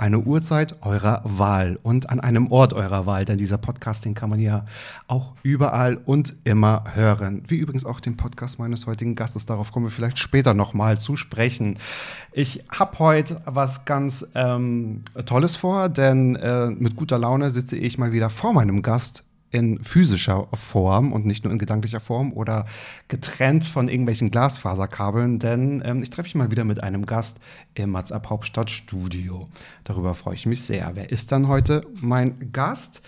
eine Uhrzeit eurer Wahl und an einem Ort eurer Wahl, denn dieser Podcast, den kann man ja auch überall und immer hören. Wie übrigens auch den Podcast meines heutigen Gastes, darauf kommen wir vielleicht später nochmal zu sprechen. Ich habe heute was ganz ähm, Tolles vor, denn äh, mit guter Laune sitze ich mal wieder vor meinem Gast in physischer Form und nicht nur in gedanklicher Form oder getrennt von irgendwelchen Glasfaserkabeln, denn ähm, ich treffe mich mal wieder mit einem Gast im Mats Up Hauptstadt Studio. Darüber freue ich mich sehr. Wer ist dann heute mein Gast?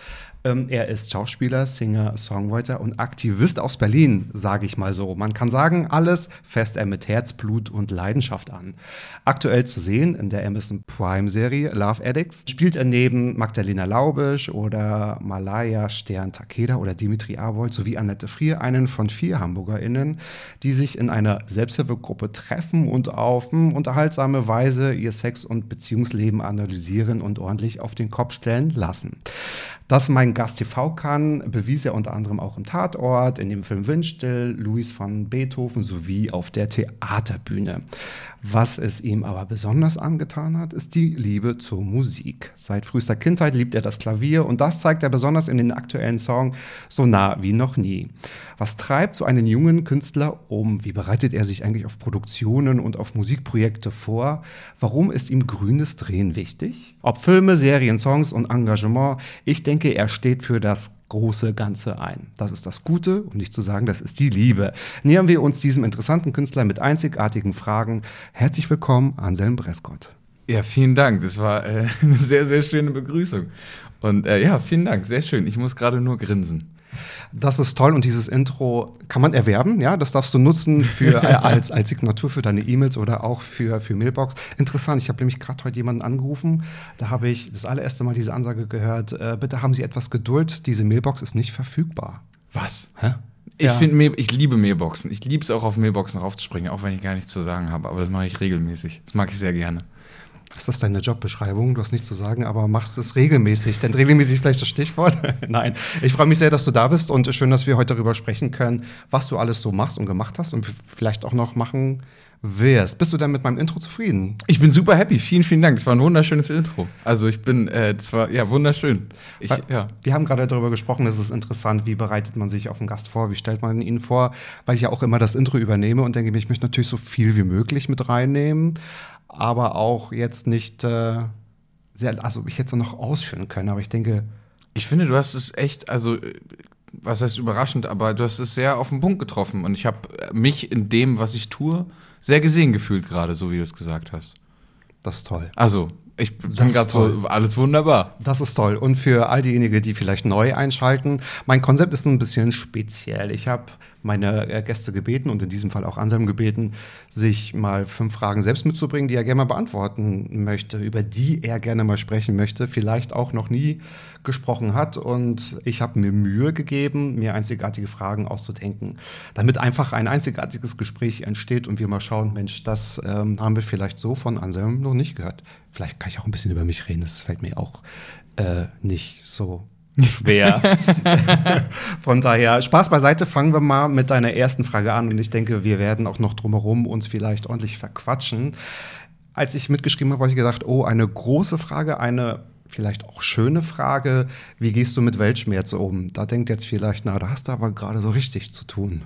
Ähm, er ist Schauspieler, Singer, Songwriter und Aktivist aus Berlin, sage ich mal so. Man kann sagen, alles fässt er mit Herzblut und Leidenschaft an. Aktuell zu sehen in der Amazon Prime-Serie Love Addicts spielt er neben Magdalena Laubisch oder Malaya Stern Takeda oder Dimitri Abold sowie Annette Frier einen von vier HamburgerInnen, die sich in einer Selbsthilfegruppe treffen und auf hm, unterhaltsame Weise ihr Sex- und Beziehungsleben analysieren und ordentlich auf den Kopf stellen lassen. Dass mein Gast TV kann, bewies er unter anderem auch im Tatort, in dem Film Windstill, Louis von Beethoven sowie auf der Theaterbühne. Was es ihm aber besonders angetan hat, ist die Liebe zur Musik. Seit frühester Kindheit liebt er das Klavier und das zeigt er besonders in den aktuellen Song So nah wie noch nie. Was treibt so einen jungen Künstler um? Wie bereitet er sich eigentlich auf Produktionen und auf Musikprojekte vor? Warum ist ihm grünes Drehen wichtig? Ob Filme, Serien, Songs und Engagement, ich denke, er steht für das große Ganze ein. Das ist das Gute, um nicht zu sagen, das ist die Liebe. Nähern wir uns diesem interessanten Künstler mit einzigartigen Fragen. Herzlich willkommen, Anselm Brescott. Ja, vielen Dank. Das war äh, eine sehr, sehr schöne Begrüßung. Und äh, ja, vielen Dank. Sehr schön. Ich muss gerade nur grinsen. Das ist toll und dieses Intro kann man erwerben, ja, das darfst du nutzen für, als, als Signatur für deine E-Mails oder auch für, für Mailbox. Interessant, ich habe nämlich gerade heute jemanden angerufen, da habe ich das allererste Mal diese Ansage gehört, äh, bitte haben Sie etwas Geduld, diese Mailbox ist nicht verfügbar. Was? Hä? Ich Ja. finde, ich liebe Mailboxen. Ich liebe es auch auf Mailboxen raufzuspringen, auch wenn ich gar nichts zu sagen habe. Aber das mache ich regelmäßig. Das mag ich sehr gerne. Ist das deine Jobbeschreibung? Du hast nichts zu sagen, aber machst es regelmäßig. Denn regelmäßig ist vielleicht das Stichwort. Nein. Ich freue mich sehr, dass du da bist und schön, dass wir heute darüber sprechen können, was du alles so machst und gemacht hast und vielleicht auch noch machen wirst. Bist du denn mit meinem Intro zufrieden? Ich bin super happy. Vielen, vielen Dank. Das war ein wunderschönes Intro. Also ich bin, äh, das war ja wunderschön. Ich, Weil- ja. Wir haben gerade darüber gesprochen, es ist interessant, wie bereitet man sich auf einen Gast vor, wie stellt man ihn vor, weil ich ja auch immer das Intro übernehme und denke mir, ich möchte natürlich so viel wie möglich mit reinnehmen, aber auch jetzt nicht äh, sehr, also ich hätte es noch ausführen können, aber ich denke, Ich finde, du hast es echt, also äh, was heißt überraschend, aber du hast es sehr auf den Punkt getroffen. Und ich habe mich in dem, was ich tue, sehr gesehen gefühlt gerade, so wie du es gesagt hast. das ist toll. Also, ich bin gerade so, alles wunderbar. Das ist toll. Und für all diejenigen, die vielleicht neu einschalten, mein Konzept ist ein bisschen speziell. Ich habe meine äh, Gäste gebeten und in diesem Fall auch Anselm gebeten, sich mal fünf Fragen selbst mitzubringen, die er gerne mal beantworten möchte, über die er gerne mal sprechen möchte, vielleicht auch noch nie gesprochen hat. Und ich habe mir Mühe gegeben, mir einzigartige Fragen auszudenken, damit einfach ein einzigartiges Gespräch entsteht und wir mal schauen, Mensch, das ähm, haben wir vielleicht so von Anselm noch nicht gehört. Vielleicht kann ich auch ein bisschen über mich reden, das fällt mir auch äh, nicht so schwer. Von daher, Spaß beiseite, fangen wir mal mit deiner ersten Frage an und ich denke, wir werden auch noch drumherum uns vielleicht ordentlich verquatschen. Als ich mitgeschrieben habe, habe ich gedacht, oh, eine große Frage, eine vielleicht auch schöne Frage, wie gehst du mit Weltschmerz um? Da denkt jetzt vielleicht, na, da hast du aber gerade so richtig zu tun.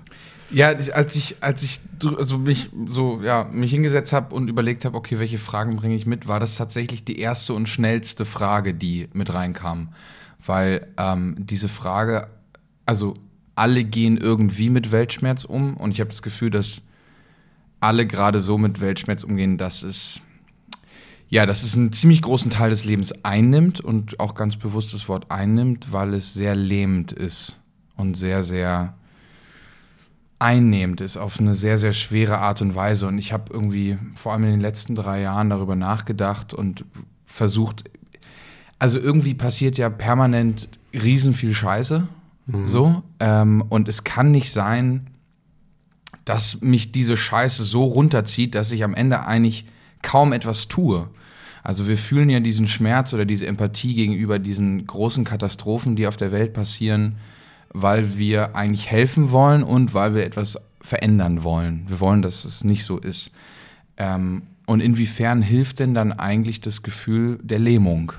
Ja, als ich, als ich also mich so, ja, mich hingesetzt habe und überlegt habe, okay, welche Fragen bringe ich mit, war das tatsächlich die erste und schnellste Frage, die mit reinkam. Weil ähm, diese Frage, also alle gehen irgendwie mit Weltschmerz um und ich habe das Gefühl, dass alle gerade so mit Weltschmerz umgehen, dass es ja, dass es einen ziemlich großen Teil des Lebens einnimmt und auch ganz bewusst das Wort einnimmt, weil es sehr lähmend ist und sehr, sehr einnehmend ist auf eine sehr, sehr schwere Art und Weise. Und ich habe irgendwie vor allem in den letzten drei Jahren darüber nachgedacht und versucht, also irgendwie passiert ja permanent riesen viel Scheiße. Mhm. So. Ähm, und es kann nicht sein, dass mich diese Scheiße so runterzieht, dass ich am Ende eigentlich kaum etwas tue. Also wir fühlen ja diesen Schmerz oder diese Empathie gegenüber diesen großen Katastrophen, die auf der Welt passieren, weil wir eigentlich helfen wollen und weil wir etwas verändern wollen. Wir wollen, dass es nicht so ist. Ähm, und inwiefern hilft denn dann eigentlich das Gefühl der Lähmung?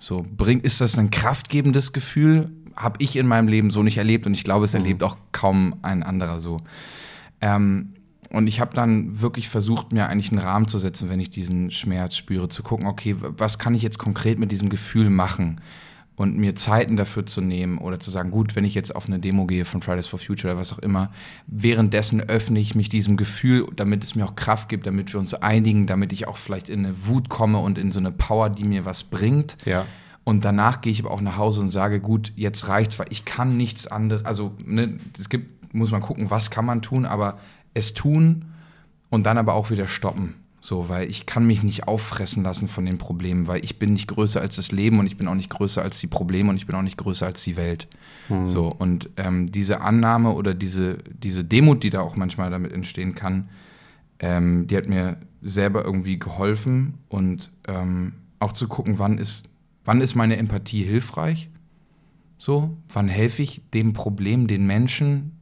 So, bringt, ist das ein kraftgebendes Gefühl? Habe ich in meinem Leben so nicht erlebt und ich glaube, es mhm. erlebt auch kaum ein anderer so. Ähm, und ich habe dann wirklich versucht, mir eigentlich einen Rahmen zu setzen, wenn ich diesen Schmerz spüre, zu gucken, okay, was kann ich jetzt konkret mit diesem Gefühl machen? Und mir Zeiten dafür zu nehmen oder zu sagen, gut, wenn ich jetzt auf eine Demo gehe von Fridays for Future oder was auch immer, währenddessen öffne ich mich diesem Gefühl, damit es mir auch Kraft gibt, damit wir uns einigen, damit ich auch vielleicht in eine Wut komme und in so eine Power, die mir was bringt. Ja. Und danach gehe ich aber auch nach Hause und sage, gut, jetzt reicht's, weil ich kann nichts anderes, also ne, es gibt, muss man gucken, was kann man tun, aber es tun und dann aber auch wieder stoppen. So, weil ich kann mich nicht auffressen lassen von den Problemen, weil ich bin nicht größer als das Leben und ich bin auch nicht größer als die Probleme und ich bin auch nicht größer als die Welt. Hm. So, und ähm, diese Annahme oder diese, diese Demut, die da auch manchmal damit entstehen kann, ähm, die hat mir selber irgendwie geholfen und ähm, auch zu gucken, wann ist, wann ist meine Empathie hilfreich? So, wann helfe ich dem Problem, den Menschen,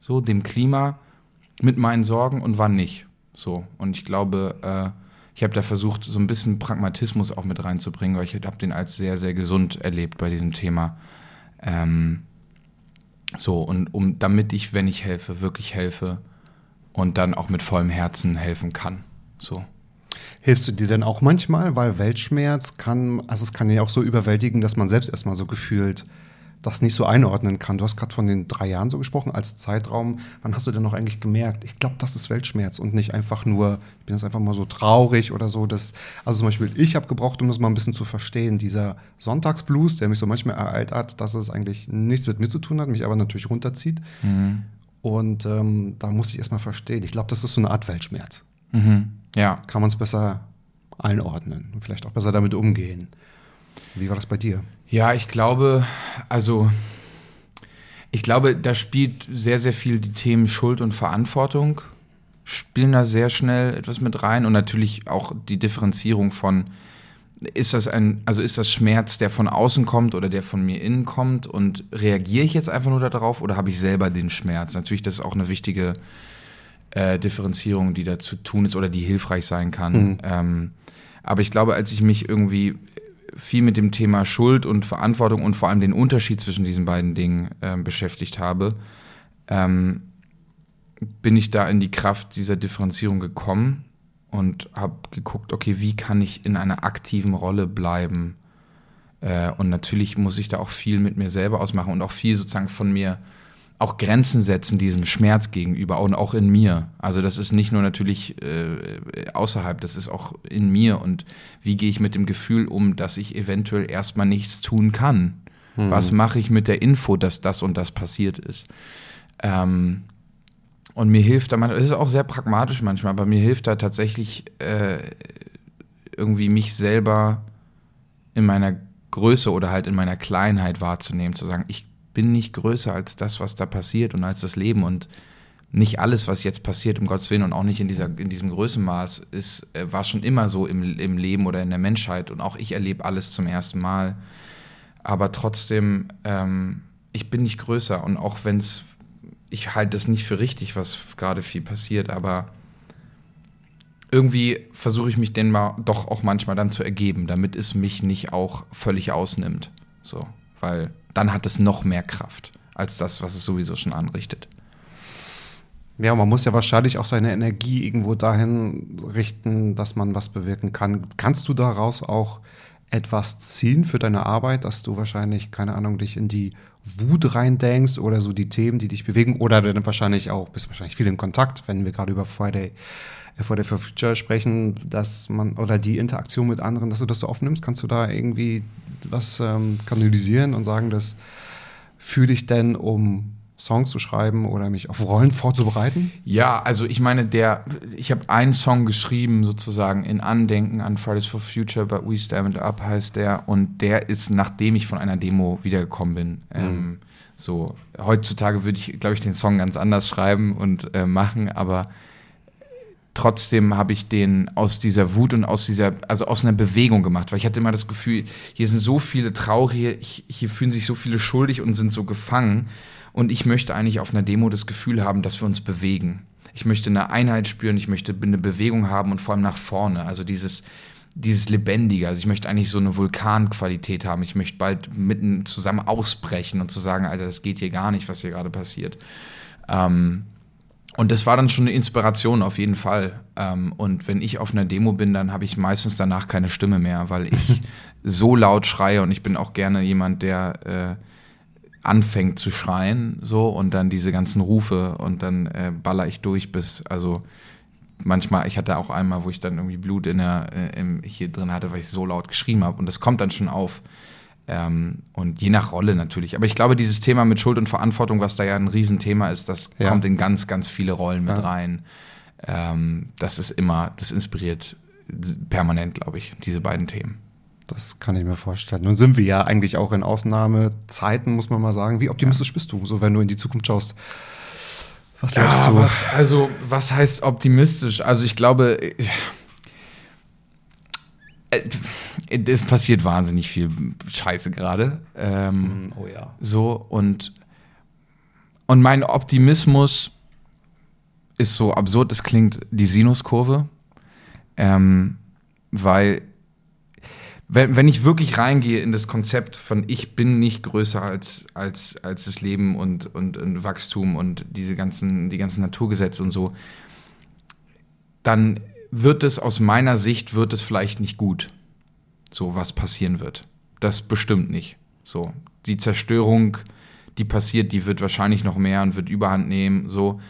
so, dem Klima mit meinen Sorgen und wann nicht? So, und ich glaube, äh, ich habe da versucht, so ein bisschen Pragmatismus auch mit reinzubringen, weil ich habe den als sehr, sehr gesund erlebt bei diesem Thema. Ähm, so, und um, damit ich, wenn ich helfe, wirklich helfe und dann auch mit vollem Herzen helfen kann. So. Hilfst du dir denn auch manchmal, weil Weltschmerz kann, also es kann ja auch so überwältigen, dass man selbst erstmal so gefühlt das nicht so einordnen kann. Du hast gerade von den drei Jahren so gesprochen als Zeitraum. Wann hast du denn noch eigentlich gemerkt? Ich glaube, das ist Weltschmerz und nicht einfach nur, ich bin jetzt einfach mal so traurig oder so. Dass, also zum Beispiel, ich habe gebraucht, um das mal ein bisschen zu verstehen, dieser Sonntagsblues, der mich so manchmal ereilt hat, dass es eigentlich nichts mit mir zu tun hat, mich aber natürlich runterzieht. Mhm. Und ähm, da musste ich erstmal verstehen. Ich glaube, das ist so eine Art Weltschmerz. Mhm. Ja. Kann man es besser einordnen und vielleicht auch besser damit umgehen. Wie war das bei dir? Ja, ich glaube, also ich glaube, da spielt sehr, sehr viel die Themen Schuld und Verantwortung, spielen da sehr schnell etwas mit rein und natürlich auch die Differenzierung von, ist das ein, also ist das Schmerz, der von außen kommt oder der von mir innen kommt und reagiere ich jetzt einfach nur darauf oder habe ich selber den Schmerz? Natürlich, das ist auch eine wichtige äh, Differenzierung, die da zu tun ist oder die hilfreich sein kann. Mhm. Ähm, aber ich glaube, als ich mich irgendwie viel mit dem Thema Schuld und Verantwortung und vor allem den Unterschied zwischen diesen beiden Dingen äh, beschäftigt habe, ähm, bin ich da in die Kraft dieser Differenzierung gekommen und habe geguckt, okay, wie kann ich in einer aktiven Rolle bleiben? Äh, und natürlich muss ich da auch viel mit mir selber ausmachen und auch viel sozusagen von mir auch Grenzen setzen diesem Schmerz gegenüber und auch in mir. Also das ist nicht nur natürlich äh, außerhalb, das ist auch in mir. Und wie gehe ich mit dem Gefühl um, dass ich eventuell erstmal nichts tun kann? Mhm. Was mache ich mit der Info, dass das und das passiert ist? Ähm, und mir hilft da, es ist auch sehr pragmatisch manchmal, aber mir hilft da tatsächlich äh, irgendwie mich selber in meiner Größe oder halt in meiner Kleinheit wahrzunehmen, zu sagen, ich bin nicht größer als das, was da passiert und als das Leben. Und nicht alles, was jetzt passiert, um Gottes Willen und auch nicht in, dieser, in diesem Größenmaß, ist, äh, war schon immer so im, im Leben oder in der Menschheit. Und auch ich erlebe alles zum ersten Mal. Aber trotzdem, ähm, ich bin nicht größer. Und auch wenn es, ich halte das nicht für richtig, was gerade viel passiert, aber irgendwie versuche ich mich denen mal doch auch manchmal dann zu ergeben, damit es mich nicht auch völlig ausnimmt. So, weil dann hat es noch mehr Kraft als das, was es sowieso schon anrichtet. Ja, man muss ja wahrscheinlich auch seine Energie irgendwo dahin richten, dass man was bewirken kann. Kannst du daraus auch etwas ziehen für deine Arbeit, dass du wahrscheinlich, keine Ahnung, dich in die Wut reindenkst oder so die Themen, die dich bewegen oder dann wahrscheinlich auch, bist wahrscheinlich viel in Kontakt, wenn wir gerade über Friday, äh, Friday for Future sprechen, dass man, oder die Interaktion mit anderen, dass du das so aufnimmst, kannst du da irgendwie was ähm, kanalisieren und sagen, das fühle ich denn, um Songs zu schreiben oder mich auf Rollen vorzubereiten? Ja, also ich meine, der, ich habe einen Song geschrieben, sozusagen in Andenken an Fridays for Future, but We Stand Up heißt der. Und der ist, nachdem ich von einer Demo wiedergekommen bin. Ähm, so, heutzutage würde ich, glaube ich, den Song ganz anders schreiben und äh, machen, aber trotzdem habe ich den aus dieser Wut und aus dieser, also aus einer Bewegung gemacht, weil ich hatte immer das Gefühl, hier sind so viele Traurige, hier fühlen sich so viele schuldig und sind so gefangen. Und ich möchte eigentlich auf einer Demo das Gefühl haben, dass wir uns bewegen. Ich möchte eine Einheit spüren, ich möchte eine Bewegung haben und vor allem nach vorne. Also dieses, dieses Lebendige. Also ich möchte eigentlich so eine Vulkanqualität haben. Ich möchte bald mitten zusammen ausbrechen und zu sagen, Alter, das geht hier gar nicht, was hier gerade passiert. Ähm, und das war dann schon eine Inspiration auf jeden Fall. Ähm, und wenn ich auf einer Demo bin, dann habe ich meistens danach keine Stimme mehr, weil ich so laut schreie und ich bin auch gerne jemand, der äh, anfängt zu schreien, so und dann diese ganzen Rufe und dann äh, baller ich durch bis, also manchmal, ich hatte auch einmal, wo ich dann irgendwie Blut in der, äh, im, hier drin hatte, weil ich so laut geschrieben habe und das kommt dann schon auf. Ähm, und je nach Rolle natürlich. Aber ich glaube, dieses Thema mit Schuld und Verantwortung, was da ja ein Riesenthema ist, das Ja. kommt in ganz, ganz viele Rollen mit Ja. rein. Ähm, das ist immer, das inspiriert permanent, glaube ich, diese beiden Themen. Das kann ich mir vorstellen. Nun sind wir ja eigentlich auch in Ausnahmezeiten, muss man mal sagen. Wie optimistisch bist du, so wenn du in die Zukunft schaust? Was glaubst Ja, du? was, also, was heißt optimistisch? Also, ich glaube, äh, äh, es passiert wahnsinnig viel Scheiße gerade. Ähm, Oh ja. so, und, und mein Optimismus ist so absurd, es klingt, die Sinuskurve. Ähm, weil, wenn, wenn ich wirklich reingehe in das Konzept von ich bin nicht größer als, als, als das Leben und, und, und Wachstum und diese ganzen, die ganzen Naturgesetze und so, dann wird es aus meiner Sicht, wird es vielleicht nicht gut, so was passieren wird. Das bestimmt nicht. So, die Zerstörung, die passiert, die wird wahrscheinlich noch mehr und wird Überhand nehmen, so.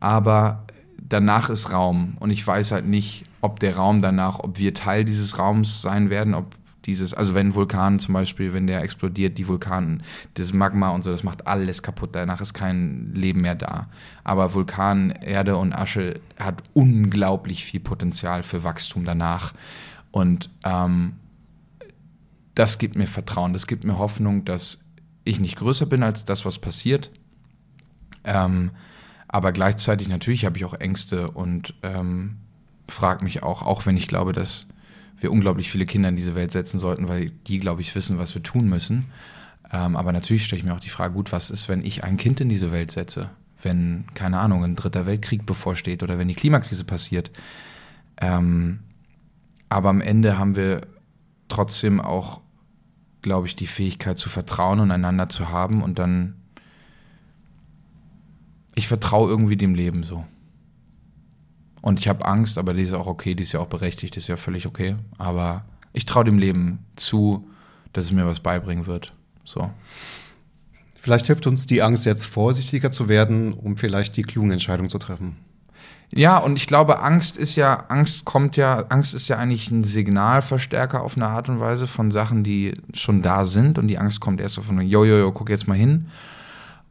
Aber danach ist Raum und ich weiß halt nicht, ob der Raum danach, ob wir Teil dieses Raums sein werden, ob dieses, also wenn Vulkan zum Beispiel, wenn der explodiert, die Vulkanen, das Magma und so, das macht alles kaputt, danach ist kein Leben mehr da. Aber Vulkan, Erde und Asche hat unglaublich viel Potenzial für Wachstum danach. Und ähm, das gibt mir Vertrauen, das gibt mir Hoffnung, dass ich nicht größer bin als das, was passiert. Ähm, aber gleichzeitig natürlich habe ich auch Ängste und ähm, frage mich auch, auch wenn ich glaube, dass wir unglaublich viele Kinder in diese Welt setzen sollten, weil die, glaube ich, wissen, was wir tun müssen. Ähm, aber natürlich stelle ich mir auch die Frage, gut, was ist, wenn ich ein Kind in diese Welt setze? Wenn, keine Ahnung, ein dritter Weltkrieg bevorsteht oder wenn die Klimakrise passiert. Ähm, aber am Ende haben wir trotzdem auch, glaube ich, die Fähigkeit zu vertrauen und einander zu haben und dann ich vertraue irgendwie dem Leben so. Und ich habe Angst, aber die ist auch okay, die ist ja auch berechtigt, die ist ja völlig okay. Aber ich traue dem Leben zu, dass es mir was beibringen wird. So. Vielleicht hilft uns die Angst, jetzt vorsichtiger zu werden, um vielleicht die klugen Entscheidungen zu treffen. Ja, und ich glaube, Angst ist ja, Angst kommt ja, Angst ist ja eigentlich ein Signalverstärker auf eine Art und Weise von Sachen, die schon da sind. Und die Angst kommt erst so von, jo, jo, jo, guck jetzt mal hin.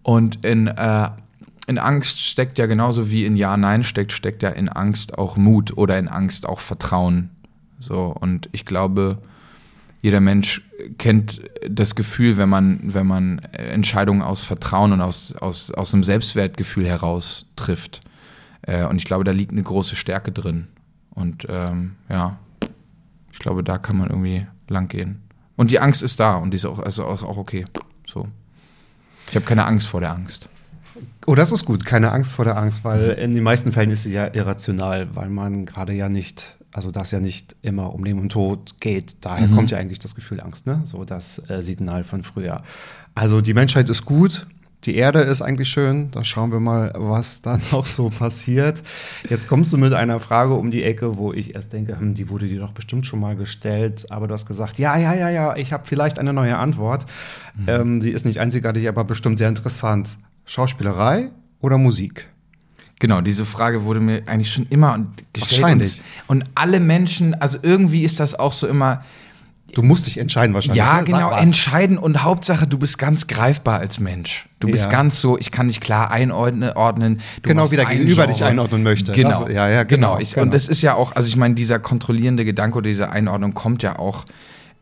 Und in, äh, in Angst steckt ja genauso wie in Ja, Nein steckt, steckt ja in Angst auch Mut oder in Angst auch Vertrauen. So, und ich glaube, jeder Mensch kennt das Gefühl, wenn man, wenn man Entscheidungen aus Vertrauen und aus, aus, aus einem Selbstwertgefühl heraus trifft. Äh, und ich glaube, da liegt eine große Stärke drin. Und ähm, ja, ich glaube, da kann man irgendwie lang gehen. Und die Angst ist da und die ist auch, also auch okay. So. Ich habe keine Angst vor der Angst. Oh, das ist gut. Keine Angst vor der Angst, weil in den meisten Fällen ist sie ja irrational, weil man gerade ja nicht, also das ja nicht immer um Leben und Tod geht. Daher kommt ja eigentlich das Gefühl Angst, ne? So das äh, Signal von früher. Also die Menschheit ist gut. Die Erde ist eigentlich schön. Da schauen wir mal, was dann noch so passiert. Jetzt kommst du mit einer Frage um die Ecke, wo ich erst denke, hm, die wurde dir doch bestimmt schon mal gestellt. Aber du hast gesagt, ja, ja, ja, ja, ich habe vielleicht eine neue Antwort. Mhm. Ähm, die ist nicht einzigartig, aber bestimmt sehr interessant. Schauspielerei oder Musik? Genau, diese Frage wurde mir eigentlich schon immer gestellt. Wahrscheinlich. Und, und alle Menschen, also irgendwie ist das auch so immer, Du musst dich entscheiden wahrscheinlich. Ja, ne? Genau, entscheiden und Hauptsache, du bist ganz greifbar als Mensch. Du bist Ja. ganz so, ich kann dich klar einordnen. ordnen. Du Genau, wie der Gegenüber dich einordnen möchte. Genau, Das- ja, ja, genau. genau, Ich, genau. Und das ist ja auch, also ich meine, dieser kontrollierende Gedanke oder diese Einordnung kommt ja auch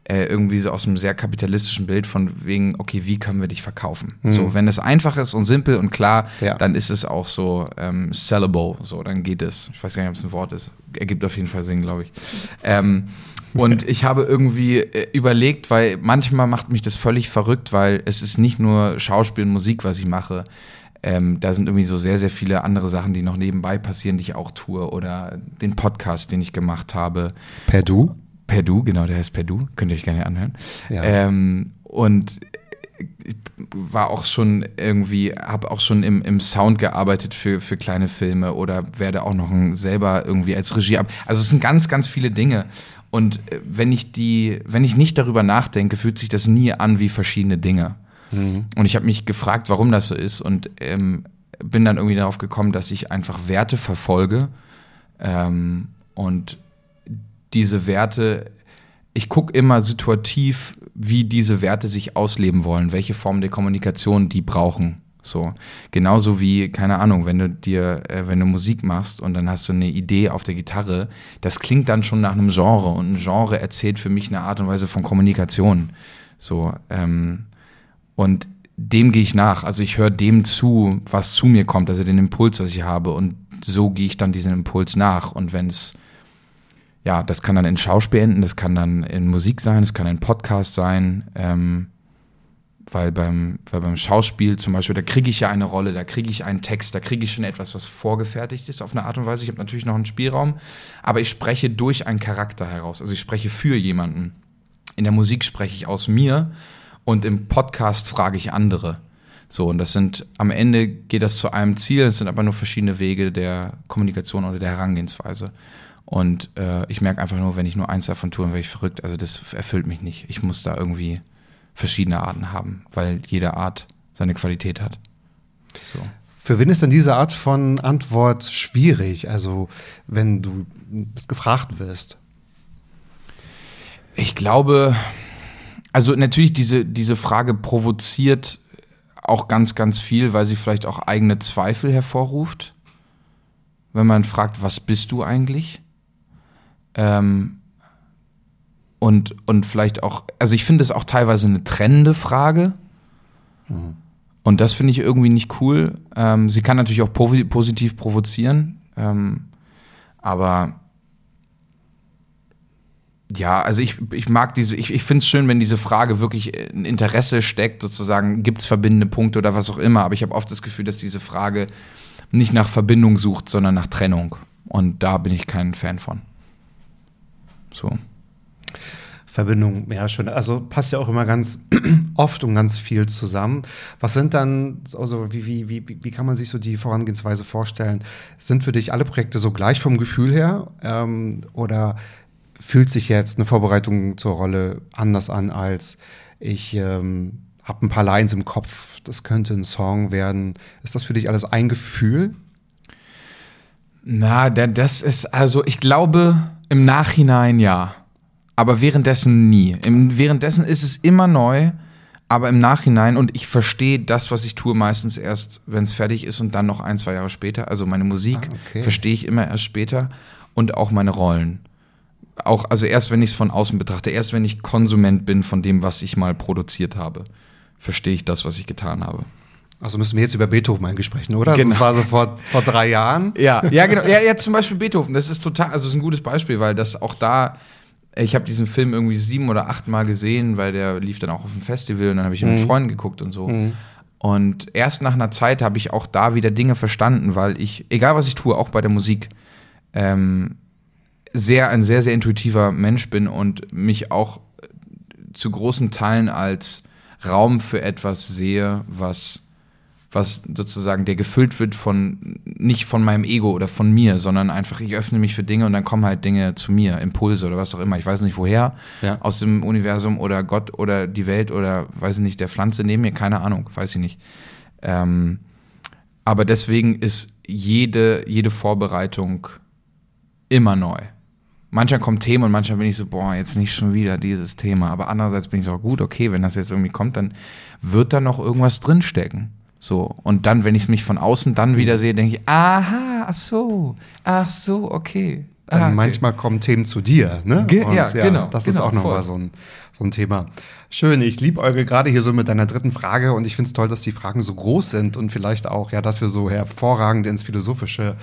äh, irgendwie so aus einem sehr kapitalistischen Bild von wegen, okay, wie können wir dich verkaufen? So, wenn es einfach ist und simpel und klar, Mhm. Ja. dann ist es auch so ähm, sellable, so, dann geht es. Ich weiß gar nicht, ob es ein Wort ist. Ergibt auf jeden Fall Sinn, glaube ich. Ähm, und ich habe irgendwie äh, überlegt, weil manchmal macht mich das völlig verrückt, weil es ist nicht nur Schauspiel und Musik, was ich mache. Ähm, da sind irgendwie so sehr, sehr viele andere Sachen, die noch nebenbei passieren, die ich auch tue. Oder den Podcast, den ich gemacht habe. Per Du? Perdu, genau, der heißt Perdu, könnt ihr euch gerne anhören. Ja. Ähm, und ich war auch schon irgendwie, habe auch schon im, im Sound gearbeitet für, für kleine Filme oder werde auch noch ein, selber irgendwie als Regie ab. Also es sind ganz, ganz viele Dinge. Und äh, wenn ich die, wenn ich nicht darüber nachdenke, fühlt sich das nie an wie verschiedene Dinge. Und ich habe mich gefragt, warum das so ist und ähm, bin dann irgendwie darauf gekommen, dass ich einfach Werte verfolge ähm, und diese Werte, ich gucke immer situativ, wie diese Werte sich ausleben wollen, welche Form der Kommunikation die brauchen. So. Genauso wie, keine Ahnung, wenn du dir, äh, wenn du Musik machst und dann hast du eine Idee auf der Gitarre, das klingt dann schon nach einem Genre und ein Genre erzählt für mich eine Art und Weise von Kommunikation. So, ähm, und dem gehe ich nach. Also ich höre dem zu, was zu mir kommt, also den Impuls, was ich habe. Und so gehe ich dann diesen Impuls nach. Und wenn es, ja, das kann dann in Schauspiel enden, das kann dann in Musik sein, es kann ein Podcast sein. Ähm, weil beim, weil beim Schauspiel zum Beispiel, da kriege ich ja eine Rolle, da kriege ich einen Text, da kriege ich schon etwas, was vorgefertigt ist auf eine Art und Weise. Ich habe natürlich noch einen Spielraum, aber ich spreche durch einen Charakter heraus. Also ich spreche für jemanden. In der Musik spreche ich aus mir und im Podcast frage ich andere. So, und das sind, am Ende geht das zu einem Ziel, es sind aber nur verschiedene Wege der Kommunikation oder der Herangehensweise. Und äh, ich merke einfach nur, wenn ich nur eins davon tue, dann werde ich verrückt. Also das erfüllt mich nicht. Ich muss da irgendwie verschiedene Arten haben, weil jede Art seine Qualität hat. So. Für wen ist denn diese Art von Antwort schwierig? Also, wenn du gefragt wirst. Ich glaube, also natürlich diese, diese Frage provoziert auch ganz, ganz viel, weil sie vielleicht auch eigene Zweifel hervorruft. Wenn man fragt, was bist du eigentlich? Ähm, und, und vielleicht auch, also ich finde es auch teilweise eine trennende Frage. Und das finde ich irgendwie nicht cool. Ähm, sie kann natürlich auch posi- positiv provozieren. Ähm, aber ja, also ich, ich mag diese, ich, ich finde es schön, wenn diese Frage wirklich ein Interesse steckt, sozusagen, gibt es verbindende Punkte oder was auch immer, aber ich habe oft das Gefühl, dass diese Frage nicht nach Verbindung sucht, sondern nach Trennung. Und da bin ich kein Fan von. So. Verbindung, ja, schon. Also passt ja auch immer ganz oft und ganz viel zusammen. Was sind dann, also wie, wie, wie, wie kann man sich so die Vorangehensweise vorstellen? Sind für dich alle Projekte so gleich vom Gefühl her? Ähm, oder fühlt sich jetzt eine Vorbereitung zur Rolle anders an als ich ähm, habe ein paar Lines im Kopf, das könnte ein Song werden. Ist das für dich alles ein Gefühl? Na, denn das ist, also ich glaube, im Nachhinein ja. Aber währenddessen nie. Im, währenddessen ist es immer neu, aber im Nachhinein und ich verstehe das, was ich tue, meistens erst, wenn es fertig ist und dann noch ein, zwei Jahre später. Also meine Musik Ah, okay. verstehe ich immer erst später und auch meine Rollen. Auch, also erst wenn ich es von außen betrachte, erst wenn ich Konsument bin von dem, was ich mal produziert habe, verstehe ich das, was ich getan habe. Also müssen wir jetzt über Beethoven eigentlich sprechen, oder? Genau. Das war so vor, vor drei Jahren. Ja, ja, genau. Ja, ja, zum Beispiel Beethoven. Das ist total, also ist ein gutes Beispiel, weil das auch da, ich habe diesen Film irgendwie sieben oder acht Mal gesehen, weil der lief dann auch auf dem Festival und dann habe ich ihn mit Freunden geguckt und so. Und erst nach einer Zeit habe ich auch da wieder Dinge verstanden, weil ich, egal was ich tue, auch bei der Musik, ähm, sehr, ein sehr, sehr intuitiver Mensch bin und mich auch zu großen Teilen als Raum für etwas sehe, was was sozusagen der gefüllt wird von nicht von meinem Ego oder von mir, sondern einfach ich öffne mich für Dinge und dann kommen halt Dinge zu mir, Impulse oder was auch immer. Ich weiß nicht woher, Ja. aus dem Universum oder Gott oder die Welt oder weiß ich nicht, der Pflanze neben mir, keine Ahnung, weiß ich nicht. Ähm, aber deswegen ist jede, jede Vorbereitung immer neu. Manchmal kommen Themen und manchmal bin ich so, boah, jetzt nicht schon wieder dieses Thema. Aber andererseits bin ich so, gut, okay, wenn das jetzt irgendwie kommt, dann wird da noch irgendwas drinstecken. So. Und dann, wenn ich es mich von außen dann wieder sehe, denke ich, aha, ach so, ach so, okay. Dann Ah, okay. manchmal kommen Themen zu dir, ne? Ge- ja, genau, Das ist genau, auch nochmal so ein, so ein Thema. Schön, ich liebäugle gerade hier so mit deiner dritten Frage und ich finde es toll, dass die Fragen so groß sind und vielleicht auch, ja, dass wir so hervorragend ins Philosophische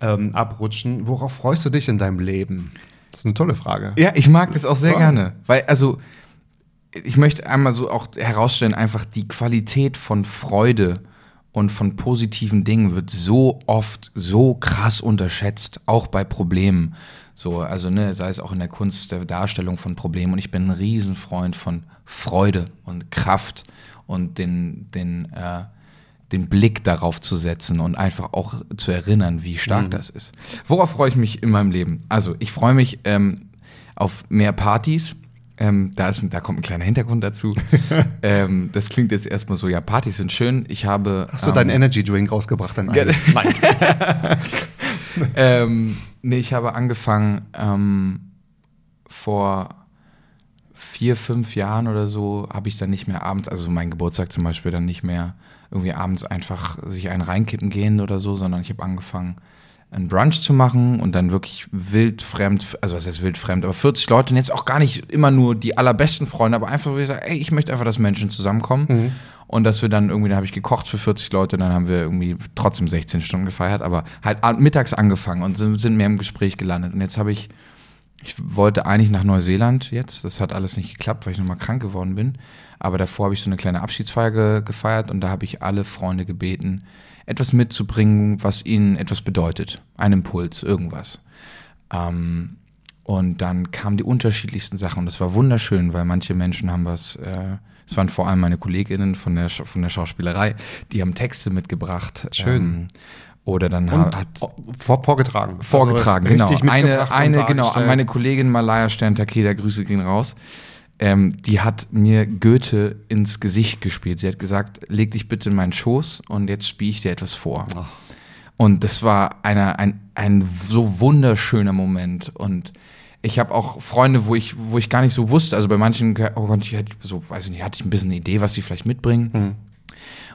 ähm, abrutschen. Worauf freust du dich in deinem Leben? Das ist eine tolle Frage. Ja, ich mag das auch sehr Toll. gerne. Weil, also, ich möchte einmal so auch herausstellen, einfach die Qualität von Freude und von positiven Dingen wird so oft so krass unterschätzt, auch bei Problemen. So, also, ne, sei es auch in der Kunst der Darstellung von Problemen. Und ich bin ein Riesenfreund von Freude und Kraft und den, den, äh, den Blick darauf zu setzen und einfach auch zu erinnern, wie stark das ist. Worauf freue ich mich in meinem Leben? Also, ich freue mich ähm, auf mehr Partys. Ähm, da, ist, ein- da kommt ein kleiner Hintergrund dazu. ähm, das klingt jetzt erstmal so, ja, Partys sind schön. Ich habe. Hast du ähm, deinen Energy Drink rausgebracht? Dann Ge- Nein. ähm, nee, ich habe angefangen ähm, vor vier, fünf Jahren oder so, habe ich dann nicht mehr abends, also mein Geburtstag zum Beispiel, dann nicht mehr irgendwie abends einfach sich einen reinkippen gehen oder so, sondern ich habe angefangen, einen Brunch zu machen und dann wirklich wildfremd, also was heißt wildfremd, aber 40 Leute und jetzt auch gar nicht immer nur die allerbesten Freunde, aber einfach, wo ich sage, ey, ich möchte einfach, dass Menschen zusammenkommen und dass wir dann irgendwie, dann habe ich gekocht für 40 Leute, dann haben wir irgendwie trotzdem 16 Stunden gefeiert, aber halt mittags angefangen und sind, sind mehr im Gespräch gelandet und jetzt habe ich ich wollte eigentlich nach Neuseeland jetzt. Das hat alles nicht geklappt, weil ich nochmal krank geworden bin. Aber davor habe ich so eine kleine Abschiedsfeier ge gefeiert und da habe ich alle Freunde gebeten, etwas mitzubringen, was ihnen etwas bedeutet. Ein Impuls, irgendwas. Ähm, und dann kamen die unterschiedlichsten Sachen und das war wunderschön, weil manche Menschen haben was, äh, es waren vor allem meine Kolleginnen von der, von der Schauspielerei, die haben Texte mitgebracht. Schön. Ähm, oder dann Und hat, vor, vorgetragen. vorgetragen, Also genau. Eine, eine genau, meine Kollegin Malaya Stern-Takeda, Grüße gehen raus. Ähm, die hat mir Goethe ins Gesicht gespielt. Sie hat gesagt, leg dich bitte in meinen Schoß und jetzt spiele ich dir etwas vor. Und das war eine, ein, ein so wunderschöner Moment. Und ich habe auch Freunde, wo ich, wo ich gar nicht so wusste, also bei manchen, oh, manche hätte ich so, weiß ich nicht, hatte ich ein bisschen eine Idee, was sie vielleicht mitbringen.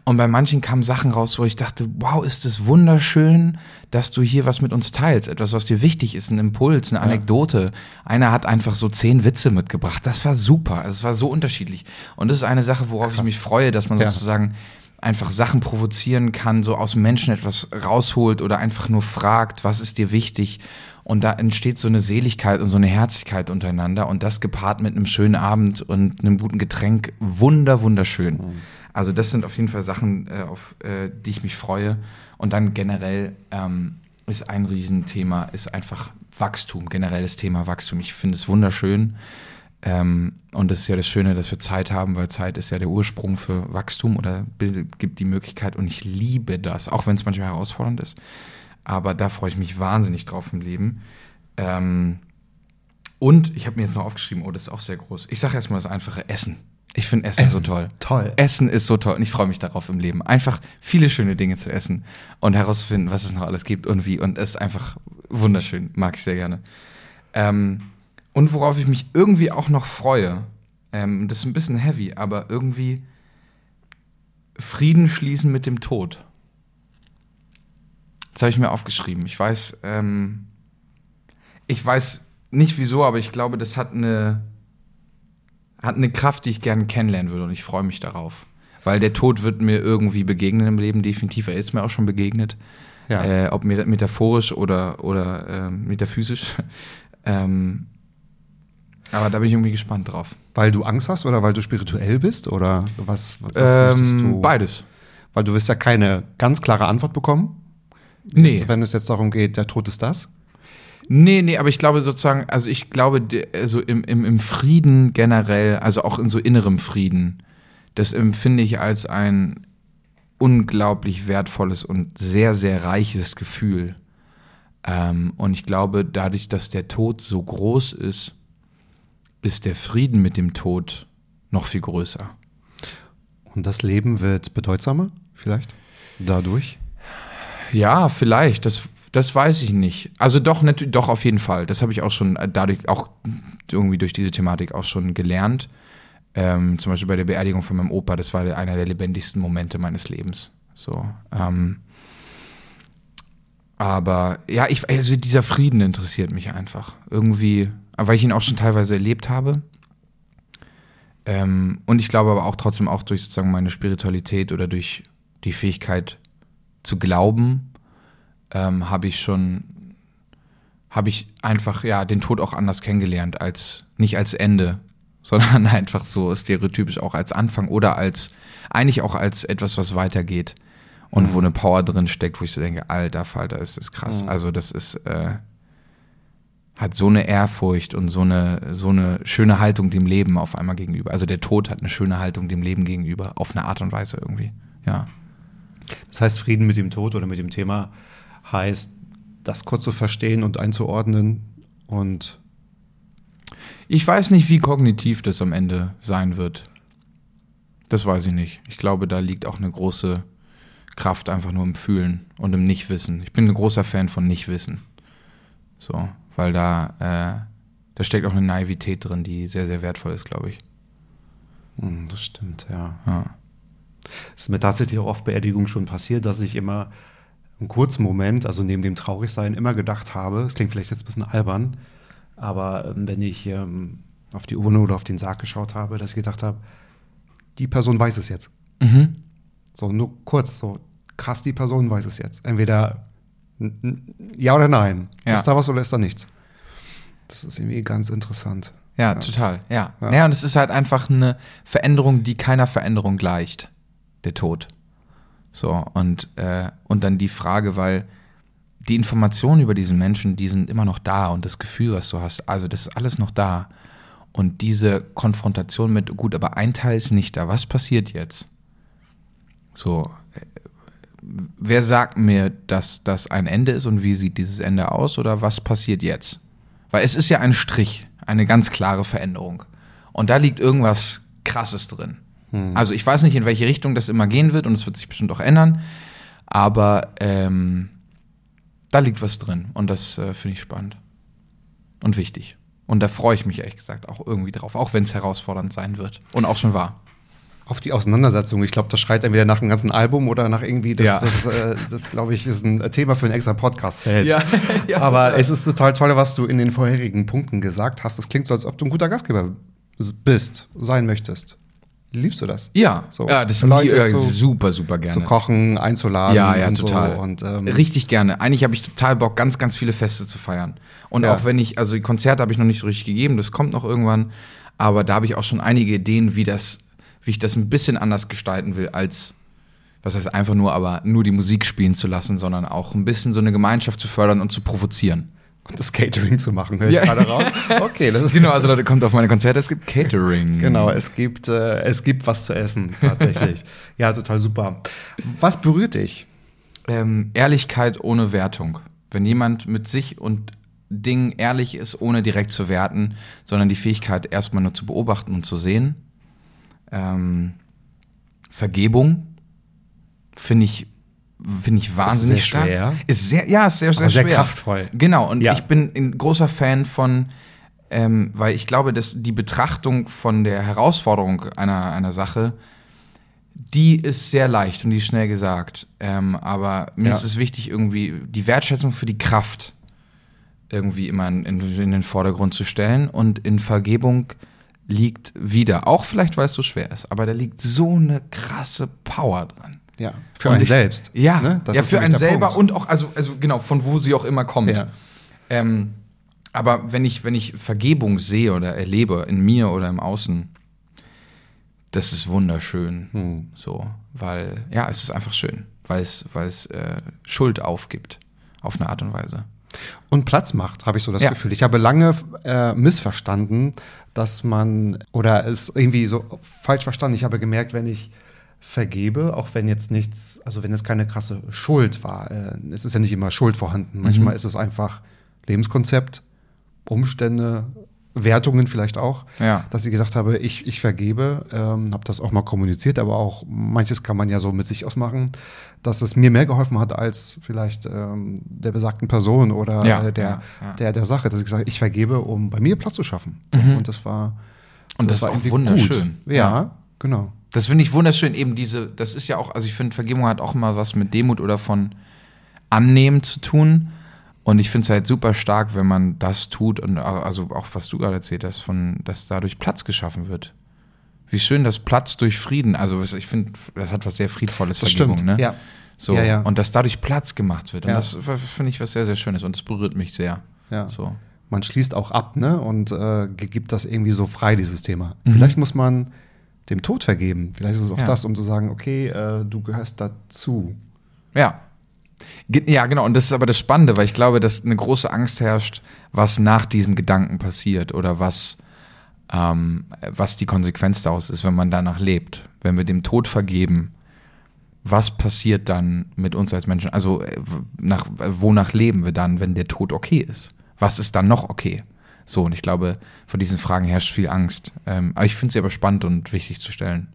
Und bei manchen kamen Sachen raus, wo ich dachte, wow, ist es wunderschön, dass du hier was mit uns teilst. Etwas, was dir wichtig ist, ein Impuls, eine Anekdote. Einer hat einfach so zehn Witze mitgebracht. Das war super. Es war so unterschiedlich. Und das ist eine Sache, worauf ich mich freue, dass man Ja. sozusagen einfach Sachen provozieren kann, so aus Menschen etwas rausholt oder einfach nur fragt, was ist dir wichtig? Und da entsteht so eine Seligkeit und so eine Herzlichkeit untereinander und das gepaart mit einem schönen Abend und einem guten Getränk. Wunder, wunderschön. Also das sind auf jeden Fall Sachen, äh, auf äh, die ich mich freue. Und dann generell ähm, ist ein Riesenthema, ist einfach Wachstum, generelles Thema Wachstum. Ich finde es wunderschön. Ähm, und das ist ja das Schöne, dass wir Zeit haben, weil Zeit ist ja der Ursprung für Wachstum oder gibt die Möglichkeit. Und ich liebe das, auch wenn es manchmal herausfordernd ist. Aber da freue ich mich wahnsinnig drauf im Leben. Ähm, und ich habe mir jetzt noch aufgeschrieben, oh, das ist auch sehr groß. Ich sage erstmal das einfache Essen. Ich finde Essen, so toll. Toll. Essen ist so toll und ich freue mich darauf im Leben. Einfach viele schöne Dinge zu essen und herauszufinden, was es noch alles gibt und wie. Und es ist einfach wunderschön. Mag ich sehr gerne. Ähm, und worauf ich mich irgendwie auch noch freue, ähm, das ist ein bisschen heavy, aber irgendwie Frieden schließen mit dem Tod. Das habe ich mir aufgeschrieben. Ich weiß, ähm, ich weiß nicht wieso, aber ich glaube, das hat eine, hat eine Kraft, die ich gerne kennenlernen würde und ich freue mich darauf. Weil der Tod wird mir irgendwie begegnen im Leben, definitiv. Er ist mir auch schon begegnet. Ja. Äh, ob meta- metaphorisch oder, oder ähm, metaphysisch. ähm, aber da bin ich irgendwie gespannt drauf. Weil du Angst hast oder weil du spirituell bist? Oder was, was möchtest du? Ähm, beides. Weil du wirst ja keine ganz klare Antwort bekommen. Nee. Jetzt, wenn es jetzt darum geht, der Tod ist das. Nee, nee, aber ich glaube sozusagen, also ich glaube, also im, im, im Frieden generell, also auch in so innerem Frieden, das empfinde ich als ein, unglaublich wertvolles und sehr, sehr reiches Gefühl. Ähm, und ich glaube, dadurch, dass der Tod so groß ist, ist der Frieden mit dem Tod noch viel größer. Und das Leben wird bedeutsamer, vielleicht? Dadurch? Ja, vielleicht. Das, das weiß ich nicht. Also doch, natürlich, doch auf jeden Fall. Das habe ich auch schon äh, dadurch auch irgendwie durch diese Thematik auch schon gelernt. Ähm, zum Beispiel bei der Beerdigung von meinem Opa, das war einer der lebendigsten Momente meines Lebens. So. Ähm, aber ja, ich, also dieser Frieden interessiert mich einfach. Irgendwie, weil ich ihn auch schon teilweise erlebt habe. Ähm, und ich glaube aber auch trotzdem auch durch sozusagen meine Spiritualität oder durch die Fähigkeit zu glauben, ähm, habe ich schon, habe ich einfach ja den Tod auch anders kennengelernt als nicht als Ende, sondern einfach so stereotypisch auch als Anfang oder als eigentlich auch als etwas, was weitergeht und wo eine Power drin steckt, wo ich so denke, alter Falter, ist das krass. Also das ist äh, hat so eine Ehrfurcht und so eine so eine schöne Haltung dem Leben auf einmal gegenüber. Also der Tod hat eine schöne Haltung dem Leben gegenüber auf eine Art und Weise irgendwie. Ja. Das heißt, Frieden mit dem Tod oder mit dem Thema heißt, das kurz zu verstehen und einzuordnen und Ich weiß nicht, wie kognitiv das am Ende sein wird. Das weiß ich nicht. Ich glaube, da liegt auch eine große Kraft einfach nur im Fühlen und im Nichtwissen. Ich bin ein großer Fan von Nichtwissen. So, weil da, äh, da steckt auch eine Naivität drin, die sehr, sehr wertvoll ist, glaube ich. Hm, das stimmt, ja. Ja. Es ist mir tatsächlich auch auf Beerdigung schon passiert, dass ich immer einen kurzen Moment, also neben dem Traurigsein, immer gedacht habe, es klingt vielleicht jetzt ein bisschen albern, aber ähm, wenn ich ähm, auf die Urne oder auf den Sarg geschaut habe, dass ich gedacht habe, die Person weiß es jetzt. Mhm. So nur kurz, so krass, die Person weiß es jetzt. Entweder ja oder nein. Ja. Ist da was oder ist da nichts? Das ist irgendwie ganz interessant. Ja, total, ja. Ja. ja. und es ist halt einfach eine Veränderung, die keiner Veränderung gleicht. Der Tod. So, und, äh, und dann die Frage, weil die Informationen über diesen Menschen, die sind immer noch da und das Gefühl, was du hast, also das ist alles noch da. Und diese Konfrontation mit, gut, aber ein Teil ist nicht da, was passiert jetzt? So, äh, wer sagt mir, dass das ein Ende ist und wie sieht dieses Ende aus oder was passiert jetzt? Weil es ist ja ein Strich, eine ganz klare Veränderung. Und da liegt irgendwas Krasses drin. Also ich weiß nicht, in welche Richtung das immer gehen wird und es wird sich bestimmt auch ändern, aber ähm, da liegt was drin und das äh, finde ich spannend und wichtig. Und da freue ich mich ehrlich gesagt auch irgendwie drauf, auch wenn es herausfordernd sein wird und auch schon war. Auf die Auseinandersetzung, ich glaube, das schreit entweder nach einem ganzen Album oder nach irgendwie, das, Ja. das, äh, das glaube ich, ist ein Thema für einen extra Podcast selbst. Ja, ja, Aber total. es ist total toll, was du in den vorherigen Punkten gesagt hast. Es klingt so, als ob du ein guter Gastgeber bist, sein möchtest. Liebst du das? Ja, So, ja das Leute ja, zu- super, super gerne. Zu kochen, einzuladen Ja, ja, und total. so. Und, ähm, richtig gerne. Eigentlich habe ich total Bock, ganz, ganz viele Feste zu feiern. Und Ja. auch wenn ich, also die Konzerte habe ich noch nicht so richtig gegeben, das kommt noch irgendwann, aber da habe ich auch schon einige Ideen, wie das, wie ich das ein bisschen anders gestalten will, als, was heißt einfach nur, aber nur die Musik spielen zu lassen, sondern auch ein bisschen so eine Gemeinschaft zu fördern und zu provozieren. Und das Catering zu machen, höre ich Ja. gerade raus. Okay, das ist Genau, also Leute, kommt auf meine Konzerte, es gibt Catering. Genau, es gibt, äh, es gibt was zu essen, tatsächlich. ja, total super. Was berührt dich? Ähm, Ehrlichkeit ohne Wertung. Wenn jemand mit sich und Dingen ehrlich ist, ohne direkt zu werten, sondern die Fähigkeit erstmal nur zu beobachten und zu sehen. Ähm, Vergebung finde ich, finde ich wahnsinnig sehr stark. schwer. Ist sehr, ja, ist sehr, sehr sehr schwer. kraftvoll. Genau, und Ja. ich bin ein großer Fan von, ähm, weil ich glaube, dass die Betrachtung von der Herausforderung einer, einer Sache, die ist sehr leicht und die ist schnell gesagt. Ähm, aber mir Ja. ist es wichtig, irgendwie die Wertschätzung für die Kraft irgendwie immer in, in, in den Vordergrund zu stellen. Und in Vergebung liegt wieder, auch vielleicht, weil es so schwer ist, aber da liegt so eine krasse Power dran. Ja, für Und einen ich- selbst. Ja, ne? Ja für einen selber Punkt. und auch, also, also genau, von wo sie auch immer kommt. Ja. Ähm, aber wenn ich, wenn ich Vergebung sehe oder erlebe in mir oder im Außen, das ist wunderschön. Hm. So, weil, ja, es ist einfach schön, weil es, weil es äh, Schuld aufgibt, auf eine Art und Weise. Und Platz macht, habe ich so das Ja. Gefühl. Ich habe lange äh, missverstanden, dass man, oder es irgendwie so falsch verstanden. Ich habe gemerkt, wenn ich vergebe, auch wenn jetzt nichts, also wenn es keine krasse Schuld war. Äh, es ist ja nicht immer Schuld vorhanden. Manchmal ist es einfach Lebenskonzept, Umstände, Wertungen vielleicht auch, Ja. dass ich gesagt habe, ich, ich vergebe, ähm, habe das auch mal kommuniziert, aber auch manches kann man ja so mit sich ausmachen, dass es mir mehr geholfen hat als vielleicht ähm, der besagten Person oder Ja, äh, der, ja, der der Sache, dass ich gesagt habe, ich vergebe, um bei mir Platz zu schaffen. So, Und das war Und das ist war auch irgendwie wunderschön. Gut. Ja. genau. Das finde ich wunderschön. Eben diese, das ist ja auch, also ich finde, Vergebung hat auch immer was mit Demut oder von Annehmen zu tun. Und ich finde es halt super stark, wenn man das tut und also auch was du gerade erzählt hast, von, dass dadurch Platz geschaffen wird. Wie schön, dass Platz durch Frieden, also ich finde, das hat was sehr Friedvolles, Das Vergebung, stimmt, ne? ja. So, Ja, ja. und dass dadurch Platz gemacht wird. Und Ja. das finde ich was sehr, sehr Schönes und es berührt mich sehr. Ja. So. Man schließt auch ab, ne? Und äh, gibt das irgendwie so frei, dieses Thema. Mhm. Vielleicht muss man dem Tod vergeben. Vielleicht ist es auch Ja. das, um zu sagen, okay, äh, du gehörst dazu. Ja. Ge- Ja, genau. Und das ist aber das Spannende, weil ich glaube, dass eine große Angst herrscht, was nach diesem Gedanken passiert oder was, ähm, was die Konsequenz daraus ist, wenn man danach lebt. Wenn wir dem Tod vergeben, was passiert dann mit uns als Menschen? Also, äh, nach, wonach leben wir dann, wenn der Tod okay ist? Was ist dann noch okay? So, und ich glaube, vor diesen Fragen herrscht viel Angst. Ähm, aber ich finde sie aber spannend und wichtig zu stellen.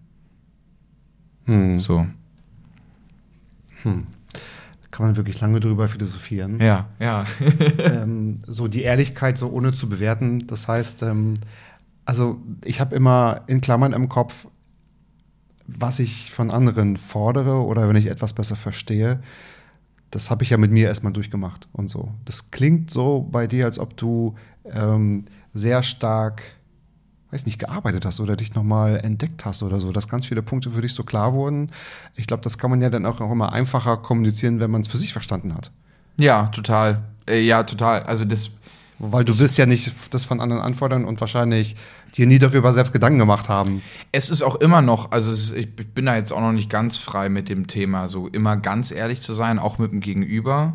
Hm. So. Kann man wirklich lange drüber philosophieren. Ja, ja. ähm, so die Ehrlichkeit so ohne zu bewerten. Das heißt, ähm, also ich habe immer in Klammern im Kopf, was ich von anderen fordere oder wenn ich etwas besser verstehe, das habe ich ja mit mir erstmal durchgemacht und so. Das klingt so bei dir, als ob du ähm, sehr stark, weiß nicht, gearbeitet hast oder dich nochmal entdeckt hast oder so, dass ganz viele Punkte für dich so klar wurden. Ich glaube, das kann man ja dann auch, auch immer einfacher kommunizieren, wenn man es für sich verstanden hat. Ja, total. Äh, ja, total. Also das, Weil du wirst ja nicht das von anderen anfordern und wahrscheinlich dir nie darüber selbst Gedanken gemacht haben. es ist auch immer noch, also ist, ich bin da jetzt auch noch nicht ganz frei mit dem Thema, so immer ganz ehrlich zu sein, auch mit dem Gegenüber.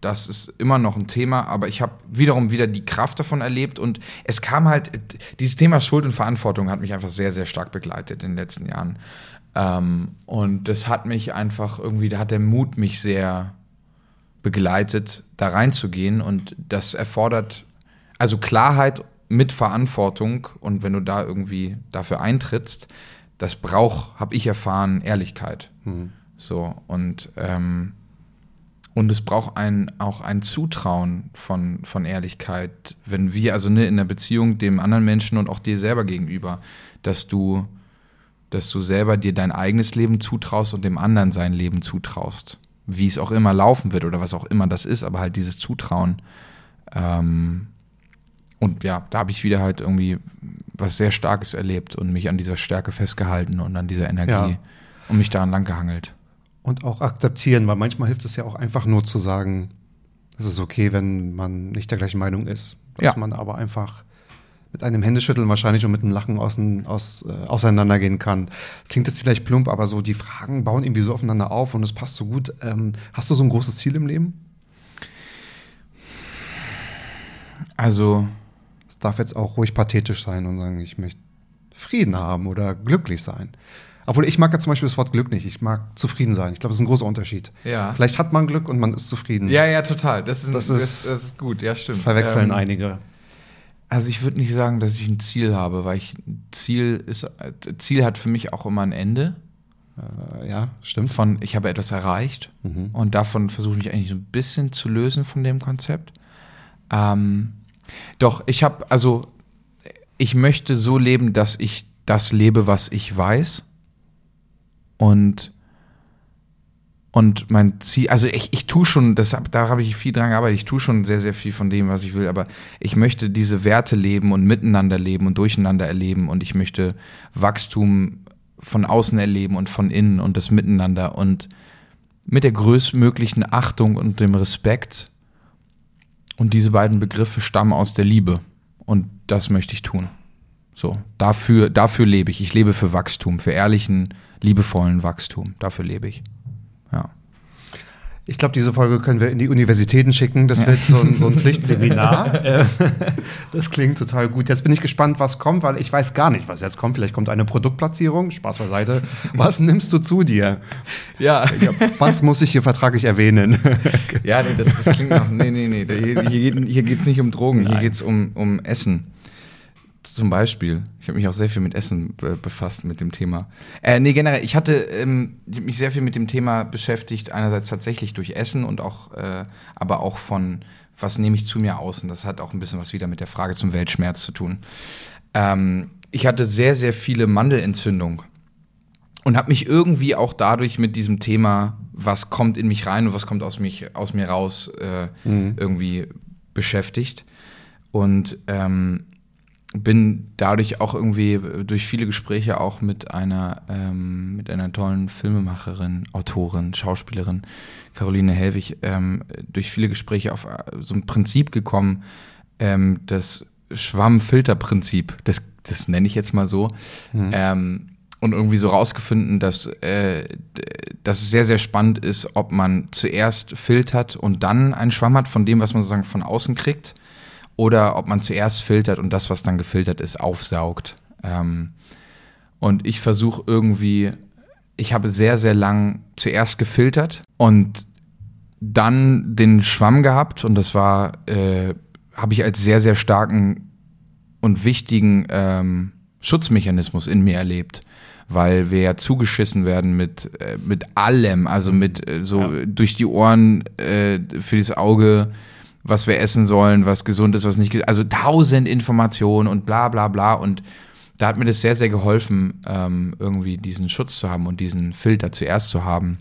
Das ist immer noch ein Thema, aber ich habe wiederum wieder die Kraft davon erlebt und es kam halt, dieses Thema Schuld und Verantwortung hat mich einfach sehr, sehr stark begleitet in den letzten Jahren. Ähm, und das hat mich einfach irgendwie, da hat der Mut mich sehr begleitet, da reinzugehen und das erfordert also Klarheit mit Verantwortung und wenn du da irgendwie dafür eintrittst, das braucht, habe ich erfahren, Ehrlichkeit. So und ähm, und es braucht ein, auch ein Zutrauen von, von Ehrlichkeit, wenn wir, also ne, in der Beziehung dem anderen Menschen und auch dir selber gegenüber, dass du, dass du selber dir dein eigenes Leben zutraust und dem anderen sein Leben zutraust. Wie es auch immer laufen wird oder was auch immer das ist, aber halt dieses Zutrauen. Ähm, und ja, da habe ich wieder halt irgendwie was sehr Starkes erlebt und mich an dieser Stärke festgehalten und an dieser Energie Ja. und mich daran langgehangelt. Und auch akzeptieren, weil manchmal hilft es ja auch einfach nur zu sagen, es ist okay, wenn man nicht der gleichen Meinung ist. Dass Ja. man aber einfach mit einem Händeschütteln wahrscheinlich und mit einem Lachen außen, aus, äh, auseinandergehen kann. Das klingt jetzt vielleicht plump, aber so die Fragen bauen irgendwie so aufeinander auf und es passt so gut. Ähm, hast du so ein großes Ziel im Leben? Also, Es darf jetzt auch ruhig pathetisch sein und sagen, ich möchte Frieden haben oder glücklich sein. Obwohl ich mag ja zum Beispiel das Wort Glück nicht. Ich mag zufrieden sein. Ich glaube, das ist ein großer Unterschied. Ja. Vielleicht hat man Glück und man ist zufrieden. Ja, ja, total. Das ist, Das das ist- das ist gut, ja, stimmt. Verwechseln Ähm, einige. Also ich würde nicht sagen, dass ich ein Ziel habe, weil ich ein Ziel ist, Ziel hat für mich auch immer ein Ende. Äh, ja, stimmt. Von ich habe etwas erreicht Mhm. und davon versuche ich mich eigentlich so ein bisschen zu lösen von dem Konzept. Ähm, doch, ich habe, also ich möchte so leben, dass ich das lebe, was ich weiß. Und und mein Ziel, also ich, ich tue schon, das, da habe ich viel dran gearbeitet, ich tue schon sehr, sehr viel von dem, was ich will, aber ich möchte diese Werte leben und miteinander leben und durcheinander erleben und ich möchte Wachstum von außen erleben und von innen und das Miteinander und mit der größtmöglichen Achtung und dem Respekt. Und diese beiden Begriffe stammen aus der Liebe. Und das möchte ich tun. So, dafür, dafür lebe ich. Ich lebe für Wachstum, für ehrlichen, liebevollen Wachstum. Dafür lebe ich. Ja. Ich glaube, diese Folge können wir in die Universitäten schicken. Das wird so ein, so ein Pflichtseminar. Äh, das klingt total gut. Jetzt bin ich gespannt, was kommt, weil ich weiß gar nicht, was jetzt kommt. Vielleicht kommt eine Produktplatzierung. Spaß beiseite. Was nimmst du zu dir? Ja. Was muss ich hier vertraglich erwähnen? Ja, nee, das, das klingt nach. Nee, nee, nee. Hier, hier, geht, hier es nicht um Drogen, hier Nein. geht es um, um Essen. Zum Beispiel. Ich habe mich auch sehr viel mit Essen be befasst, mit dem Thema. Äh, nee, generell, ich hatte ähm, ich mich sehr viel mit dem Thema beschäftigt, einerseits tatsächlich durch Essen und auch, äh, aber auch von, was nehme ich zu mir aus? Und das hat auch ein bisschen was wieder mit der Frage zum Weltschmerz zu tun. Ähm, ich hatte sehr, sehr viele Mandelentzündungen und habe mich irgendwie auch dadurch mit diesem Thema, was kommt in mich rein und was kommt aus, mich, aus mir raus, äh, irgendwie beschäftigt. Und ähm, bin dadurch auch irgendwie äh, durch viele Gespräche auch mit einer, ähm, mit einer tollen Filmemacherin, Autorin, Schauspielerin, Caroline Helwig, ähm, durch viele Gespräche auf äh, so ein Prinzip gekommen, ähm, das Schwamm-Filter-Prinzip, das, das nenne ich jetzt mal so. Ähm, und irgendwie so rausgefunden, dass, äh, dass es sehr, sehr spannend ist, ob man zuerst filtert und dann einen Schwamm hat von dem, was man sozusagen von außen kriegt, oder ob man zuerst filtert und das, was dann gefiltert ist, aufsaugt. Ähm, und ich versuche irgendwie, ich habe sehr, sehr lang zuerst gefiltert und dann den Schwamm gehabt. Und das war, äh, habe ich als sehr, sehr starken und wichtigen ähm, Schutzmechanismus in mir erlebt, weil wir ja zugeschissen werden mit, äh, mit allem, also mit äh, so durch die Ohren äh, für das Auge, was wir essen sollen, was gesund ist, was nicht gesund Also tausend Informationen und bla bla bla. Und da hat mir das sehr, sehr geholfen, ähm, irgendwie diesen Schutz zu haben und diesen Filter zuerst zu haben.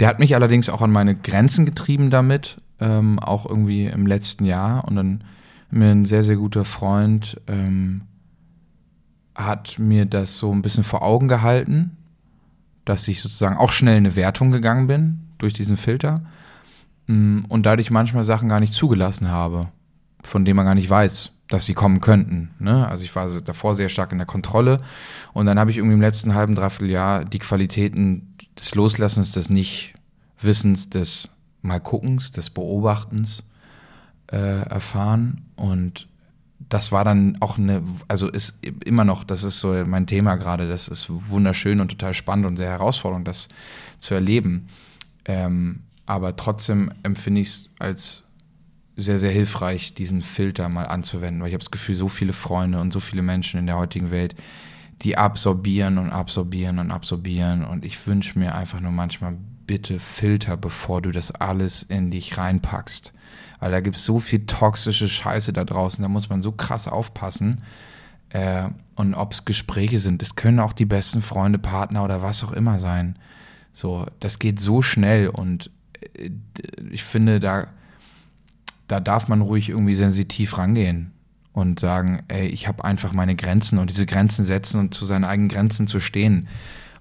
Der hat mich allerdings auch an meine Grenzen getrieben damit, ähm, auch irgendwie im letzten Jahr. Und dann mir ein sehr, sehr guter Freund ähm, hat mir das so ein bisschen vor Augen gehalten, dass ich sozusagen auch schnell in eine Wertung gegangen bin durch diesen Filter und dadurch manchmal Sachen gar nicht zugelassen habe, von denen man gar nicht weiß, dass sie kommen könnten. Ne? Also ich war davor sehr stark in der Kontrolle und dann habe ich irgendwie im letzten halben, dreiviertel Jahr die Qualitäten des Loslassens, des Nichtwissens, des Mal guckens, des Beobachtens äh, erfahren und das war dann auch eine, also ist immer noch, das ist so mein Thema gerade, das ist wunderschön und total spannend und sehr herausfordernd, das zu erleben. Ähm, aber trotzdem empfinde ich es als sehr, sehr hilfreich, diesen Filter mal anzuwenden, weil ich habe das Gefühl, so viele Freunde und so viele Menschen in der heutigen Welt, die absorbieren und absorbieren und absorbieren und ich wünsche mir einfach nur manchmal, bitte Filter, bevor du das alles in dich reinpackst. Weil da gibt es so viel toxische Scheiße da draußen, da muss man so krass aufpassen. Äh, und ob es Gespräche sind, es können auch die besten Freunde, Partner oder was auch immer sein. So, das geht so schnell und ich finde, da, da darf man ruhig irgendwie sensitiv rangehen und sagen, ey, ich habe einfach meine Grenzen und diese Grenzen setzen und zu seinen eigenen Grenzen zu stehen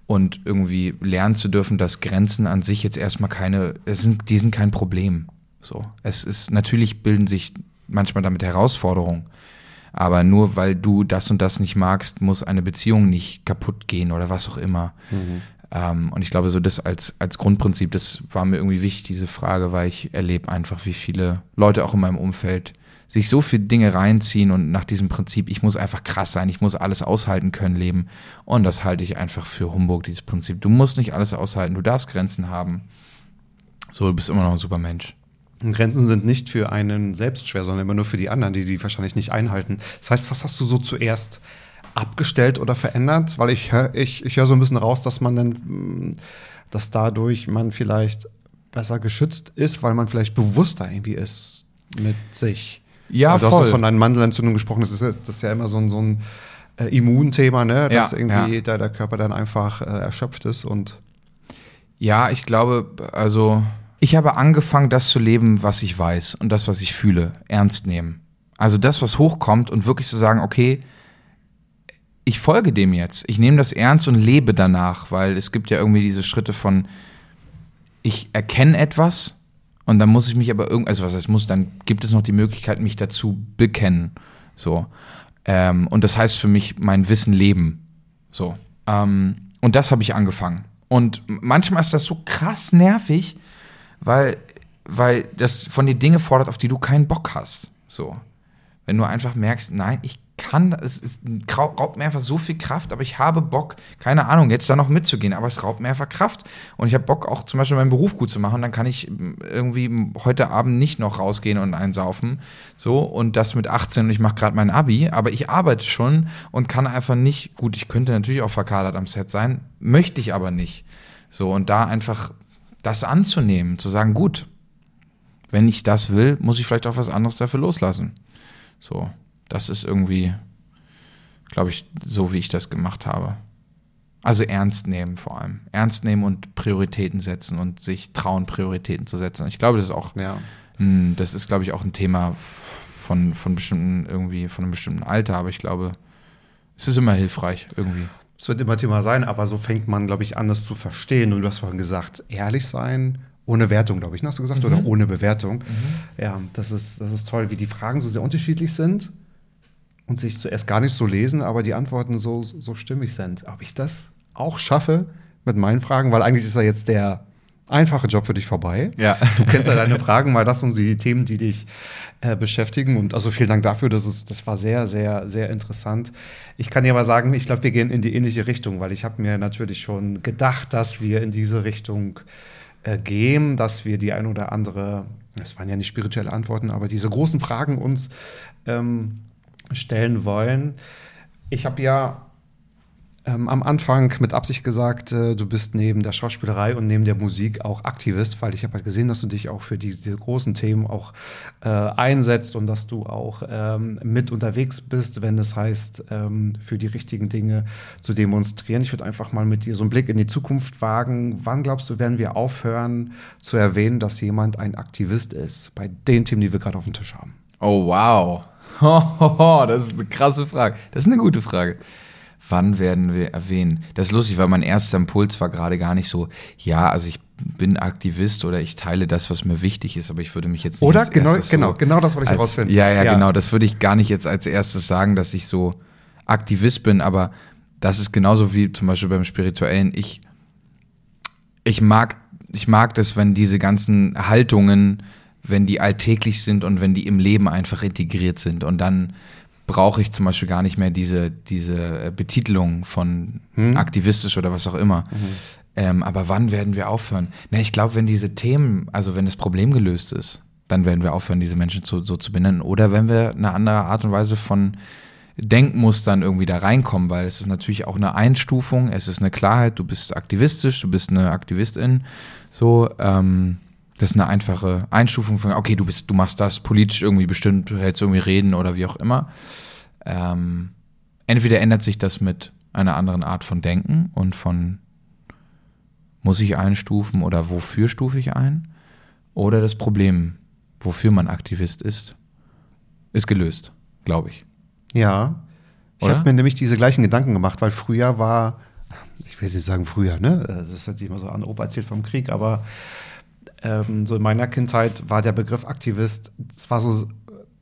und irgendwie lernen zu dürfen, dass Grenzen an sich jetzt erstmal keine, es sind, die sind kein Problem. So, es ist natürlich bilden sich manchmal damit Herausforderungen, aber nur weil du das und das nicht magst, muss eine Beziehung nicht kaputt gehen oder was auch immer. Ähm, und ich glaube, so das als, als Grundprinzip, das war mir irgendwie wichtig, diese Frage, weil ich erlebe einfach, wie viele Leute auch in meinem Umfeld sich so viele Dinge reinziehen und nach diesem Prinzip, ich muss einfach krass sein, ich muss alles aushalten können, leben. Und das halte ich einfach für Humbug, dieses Prinzip. Du musst nicht alles aushalten, du darfst Grenzen haben. So, du bist immer noch ein super Mensch. Und Grenzen sind nicht für einen selbst schwer, sondern immer nur für die anderen, die die wahrscheinlich nicht einhalten. Das heißt, was hast du so zuerst abgestellt oder verändert? Weil ich höre ich, ich hör so ein bisschen raus, dass man dann, mh, dass dadurch man vielleicht besser geschützt ist, weil man vielleicht bewusster irgendwie ist mit sich. Ja, Weil du hast voll. ja von deinen Mandelentzündungen gesprochen, das ist, ja- das ist ja immer so ein, so ein äh, Immunthema, ne? dass Ja, irgendwie ja. Der, der Körper dann einfach äh, erschöpft ist und Ja, ich glaube, also ich habe angefangen, das zu leben, was ich weiß und das, was ich fühle, ernst nehmen. Also das, was hochkommt und wirklich zu sagen, okay, ich folge dem jetzt. Ich nehme das ernst und lebe danach, weil es gibt ja irgendwie diese Schritte von, ich erkenne etwas und dann muss ich mich aber irgend, also was heißt muss, dann gibt es noch die Möglichkeit, mich dazu bekennen. So. Ähm, und das heißt für mich mein Wissen leben. So. Ähm, und das habe ich angefangen. Und manchmal ist das so krass nervig, weil, weil das von dir Dinge fordert, auf die du keinen Bock hast. So. Wenn du einfach merkst, nein, ich kann, es, es raubt mir einfach so viel Kraft, aber ich habe Bock, keine Ahnung, jetzt da noch mitzugehen, aber es raubt mir einfach Kraft. Und ich habe Bock auch zum Beispiel meinen Beruf gut zu machen, dann kann ich irgendwie heute Abend nicht noch rausgehen und einsaufen. So, und das mit 18 und ich mache gerade mein Abi, aber ich arbeite schon und kann einfach nicht, gut, ich könnte natürlich auch verkadert am Set sein, möchte ich aber nicht. So, und da einfach das anzunehmen, zu sagen, gut, wenn ich das will, muss ich vielleicht auch was anderes dafür loslassen. So, das ist irgendwie, glaube ich, so wie ich das gemacht habe. Also ernst nehmen vor allem. Ernst nehmen und Prioritäten setzen und sich trauen, Prioritäten zu setzen. Ich glaube, das ist auch, Ja. mh, das ist, glaube ich, auch ein Thema von, von bestimmten, irgendwie, von einem bestimmten Alter, aber ich glaube, es ist immer hilfreich, irgendwie. Es wird immer Thema sein, aber so fängt man, glaube ich, an, das zu verstehen. Und du hast vorhin gesagt, ehrlich sein, ohne Wertung, glaube ich, ne? hast du gesagt, oder ohne Bewertung. Ja, das ist, das ist toll, wie die Fragen so sehr unterschiedlich sind und sich zuerst gar nicht so lesen, aber die Antworten so, so stimmig sind. Ob ich das auch schaffe mit meinen Fragen, weil eigentlich ist ja jetzt der einfache Job für dich vorbei. Ja. Du kennst ja deine Fragen, weil das sind die Themen, die dich äh, beschäftigen. Und also vielen Dank dafür. Das, ist, das war sehr, sehr, sehr interessant. Ich kann dir aber sagen, ich glaube, wir gehen in die ähnliche Richtung, weil ich habe mir natürlich schon gedacht, dass wir in diese Richtung äh, gehen, dass wir die ein oder andere, das waren ja nicht spirituelle Antworten, aber diese großen Fragen uns ähm, stellen wollen. Ich habe ja ähm, am Anfang mit Absicht gesagt, äh, du bist neben der Schauspielerei und neben der Musik auch Aktivist, weil ich habe halt gesehen, dass du dich auch für die, diese großen Themen auch äh, einsetzt und dass du auch ähm, mit unterwegs bist, wenn es heißt, ähm, für die richtigen Dinge zu demonstrieren. Ich würde einfach mal mit dir so einen Blick in die Zukunft wagen. Wann glaubst du, werden wir aufhören zu erwähnen, dass jemand ein Aktivist ist bei den Themen, die wir gerade auf dem Tisch haben? Oh, wow. Hohoho, das ist eine krasse Frage. Das ist eine gute Frage. Wann werden wir erwähnen? Das ist lustig, weil mein erster Impuls war gerade gar nicht so, ja, also ich bin Aktivist oder ich teile das, was mir wichtig ist, aber ich würde mich jetzt nicht Oder? Genau- erstes genau, genau das wollte ich herausfinden. Ja, ja, Ja. genau, das würde ich gar nicht jetzt als erstes sagen, dass ich so Aktivist bin, aber das ist genauso wie zum Beispiel beim Spirituellen. Ich, ich mag, ich mag das, wenn diese ganzen Haltungen, wenn die alltäglich sind und wenn die im Leben einfach integriert sind. Und dann brauche ich zum Beispiel gar nicht mehr diese, diese Betitelung von aktivistisch oder was auch immer. Ähm, aber wann werden wir aufhören? Na, ich glaube, wenn diese Themen, also wenn das Problem gelöst ist, dann werden wir aufhören, diese Menschen zu, so zu benennen. Oder wenn wir eine andere Art und Weise von Denkmustern irgendwie da reinkommen, weil es ist natürlich auch eine Einstufung, es ist eine Klarheit, du bist aktivistisch, du bist eine Aktivistin, so, ähm, das ist eine einfache Einstufung von, okay, du bist, du machst das politisch irgendwie bestimmt, du hältst irgendwie Reden oder wie auch immer. Ähm, entweder ändert sich das mit einer anderen Art von Denken und von muss ich einstufen oder wofür stufe ich ein? Oder das Problem, wofür man Aktivist ist, ist gelöst, glaube ich. Ja. Ich habe mir nämlich diese gleichen Gedanken gemacht, weil früher war, ich will jetzt nicht sagen früher, ne? Das hört sich immer so an, Opa erzählt vom Krieg, aber ähm, so in meiner Kindheit war der Begriff Aktivist, es war so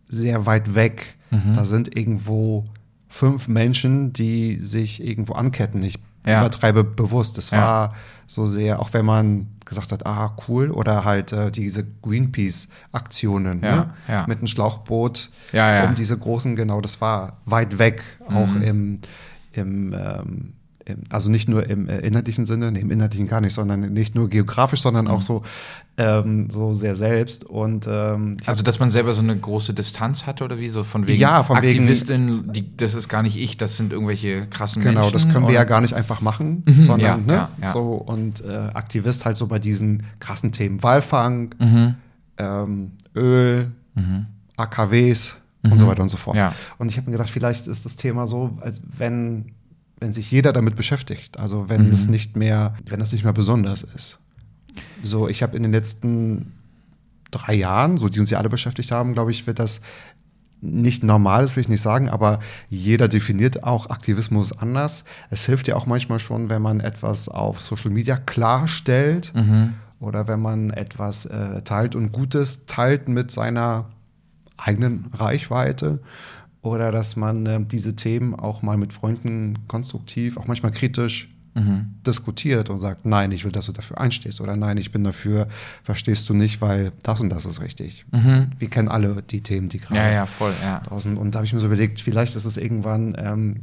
sehr weit weg. Mhm. Da sind irgendwo fünf Menschen, die sich irgendwo anketten. Ich Ja. übertreibe bewusst. Es Ja. war so sehr, auch wenn man gesagt hat, ah, cool, oder halt äh, diese Greenpeace-Aktionen Ja, ne? ja. mit einem Schlauchboot Ja, ja. um diese großen, genau, das war weit weg, auch Mhm. im, im, ähm, im, also nicht nur im äh, inhaltlichen Sinne, nee, im inhaltlichen gar nicht, sondern nicht nur geografisch, sondern Mhm. auch so, ähm, so sehr selbst. Und ähm, Also, dass man selber so eine große Distanz hatte oder wie? So von wegen Ja, von wegen- Aktivistin, die, das ist gar nicht ich, das sind irgendwelche krassen Genau, Menschen. das können wir ja gar nicht einfach machen, Mhm, sondern ja, ne, ja, ja. so und äh, Aktivist halt so bei diesen krassen Themen Walfang, Mhm. ähm, Öl, AKWs und so weiter und so fort. Ja. Und ich habe mir gedacht, vielleicht ist das Thema so, als wenn wenn sich jeder damit beschäftigt, also wenn Mhm. es nicht mehr, wenn das nicht mehr besonders ist. So, ich habe in den letzten drei Jahren, so die uns ja alle beschäftigt haben, glaube ich, wird das nicht normal, das will ich nicht sagen, aber jeder definiert auch Aktivismus anders. Es hilft ja auch manchmal schon, wenn man etwas auf Social Media klarstellt Mhm. oder wenn man etwas äh, teilt und Gutes teilt mit seiner eigenen Reichweite oder dass man äh, diese Themen auch mal mit Freunden konstruktiv, auch manchmal kritisch diskutiert und sagt, nein, ich will, dass du dafür einstehst oder nein, ich bin dafür, verstehst du nicht, weil das und das ist richtig. Wir kennen alle die Themen, die gerade Ja, ja, voll, ja. draußen. Und da habe ich mir so überlegt, vielleicht ist es irgendwann, ähm,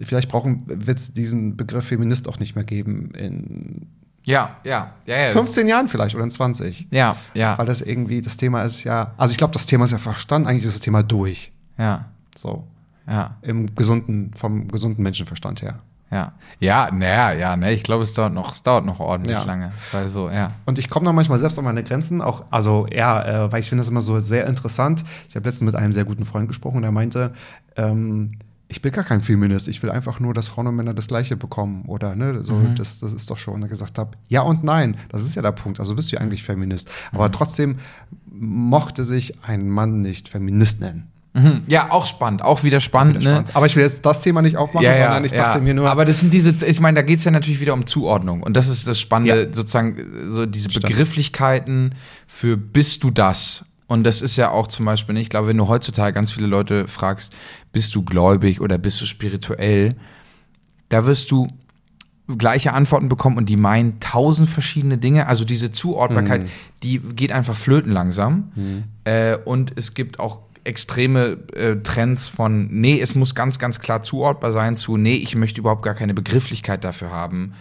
vielleicht brauchen, wird es diesen Begriff Feminist auch nicht mehr geben in Ja, ja, ja, ja. das- 15 Jahren vielleicht oder in 20. Ja, ja, Weil das irgendwie, das Thema ist ja, also ich glaube, das Thema ist ja verstanden, eigentlich ist das Thema durch. Ja, So. ja. Im gesunden, vom gesunden Menschenverstand her. Ja, ja, naja, ja, ne, ich glaube, es dauert noch, es dauert noch ordentlich Ja. lange. Weil so, ja. Und ich komme da manchmal selbst an meine Grenzen, auch, also ja, äh, weil ich finde das immer so sehr interessant. Ich habe letztens mit einem sehr guten Freund gesprochen und er meinte, ähm, ich bin gar kein Feminist, ich will einfach nur, dass Frauen und Männer das Gleiche bekommen. Oder ne, so, das, das ist doch schon. Und er gesagt habe, ja und nein, das ist ja der Punkt. Also bist du ja eigentlich Feminist. Aber trotzdem mochte sich ein Mann nicht Feminist nennen. Mhm. Ja, auch spannend, auch wieder spannend, ne? Spannend. Aber ich will jetzt das Thema nicht aufmachen, sondern ich dachte mir nur. Aber das sind diese, ich meine, da geht es ja natürlich wieder um Zuordnung. Und das ist das Spannende, Ja. sozusagen, so diese Begrifflichkeiten für bist du das? Und das ist ja auch zum Beispiel, ne, ich glaube, wenn du heutzutage ganz viele Leute fragst, bist du gläubig oder bist du spirituell, da wirst du gleiche Antworten bekommen und die meinen tausend verschiedene Dinge. Also diese Zuordbarkeit, die geht einfach flöten langsam. Äh, und es gibt auch extreme äh, Trends von, nee, es muss ganz, ganz klar zuordbar sein, zu, nee, ich möchte überhaupt gar keine Begrifflichkeit dafür haben,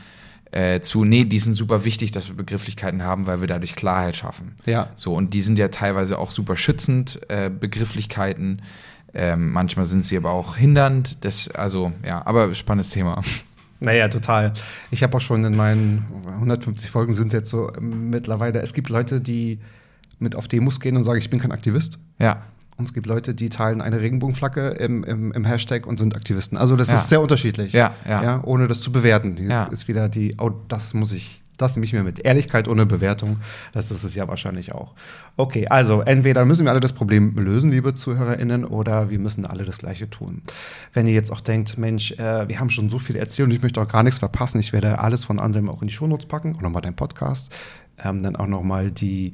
äh, zu, nee, die sind super wichtig, dass wir Begrifflichkeiten haben, weil wir dadurch Klarheit schaffen. Ja. So, und die sind ja teilweise auch super schützend, äh, Begrifflichkeiten. Ähm, manchmal sind sie aber auch hindernd. Das, also, ja, aber spannendes Thema. Naja, total. Ich habe auch schon in meinen 150 Folgen sind jetzt so ähm, mittlerweile, es gibt Leute, die mit auf Demos gehen und sagen, ich bin kein Aktivist. Ja. Und es gibt Leute, die teilen eine Regenbogenflagge im, im, im Hashtag und sind Aktivisten. Also das Ja. ist sehr unterschiedlich. Ja, ja. ohne das zu bewerten. Die Ja. ist wieder die, oh, das muss ich, das nehme ich mir mit. Ehrlichkeit ohne Bewertung, das ist es ja wahrscheinlich auch. Okay, also entweder müssen wir alle das Problem lösen, liebe ZuhörerInnen, oder wir müssen alle das Gleiche tun. Wenn ihr jetzt auch denkt, Mensch, äh, wir haben schon so viel erzählt und ich möchte auch gar nichts verpassen, ich werde alles von Anselm auch in die Shownotes packen und nochmal deinen Podcast, ähm, dann auch nochmal die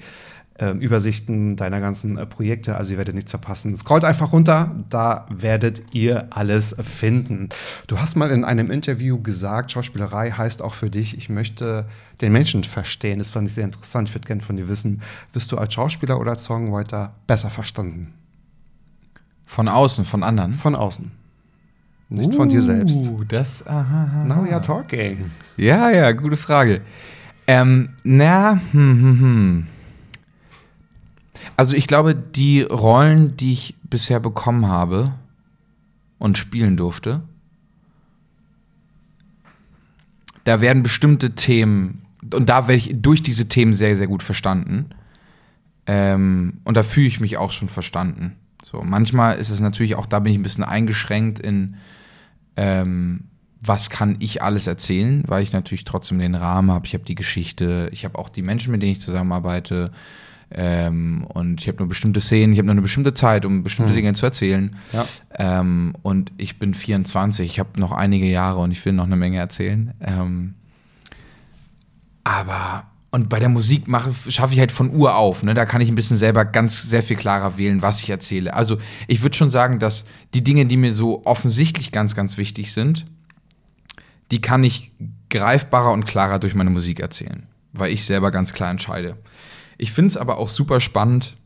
Übersichten deiner ganzen äh, Projekte. Also ihr werdet nichts verpassen. Scrollt einfach runter, da werdet ihr alles finden. Du hast mal in einem Interview gesagt, Schauspielerei heißt auch für dich, ich möchte den Menschen verstehen. Das fand ich sehr interessant. Ich würde gerne von dir wissen, wirst du als Schauspieler oder als Songwriter besser verstanden? Von außen, von anderen. Von außen. Nicht von dir selbst. Uh, das, aha, aha. Now we are talking. Ja, ja, gute Frage. Ähm, na, hm, hm, hm. Also ich glaube, die Rollen, die ich bisher bekommen habe und spielen durfte, da werden bestimmte Themen, und da werde ich durch diese Themen sehr, sehr gut verstanden. Ähm, und da fühle ich mich auch schon verstanden. So, manchmal ist es natürlich auch, da bin ich ein bisschen eingeschränkt in, ähm, was kann ich alles erzählen, weil ich natürlich trotzdem den Rahmen habe. Ich habe die Geschichte, ich habe auch die Menschen, mit denen ich zusammenarbeite. Ähm, und ich habe nur bestimmte Szenen, ich habe nur eine bestimmte Zeit, um bestimmte Dinge zu erzählen. Ja. Ähm, und ich bin 24, ich habe noch einige Jahre und ich will noch eine Menge erzählen. Ähm, aber und bei der Musik mache schaffe ich halt von Uhr auf, ne? Da kann ich ein bisschen selber ganz sehr viel klarer wählen, was ich erzähle. Also, ich würde schon sagen, dass die Dinge, die mir so offensichtlich ganz ganz wichtig sind, die kann ich greifbarer und klarer durch meine Musik erzählen, weil ich selber ganz klar entscheide. Ich finde es aber auch super spannend,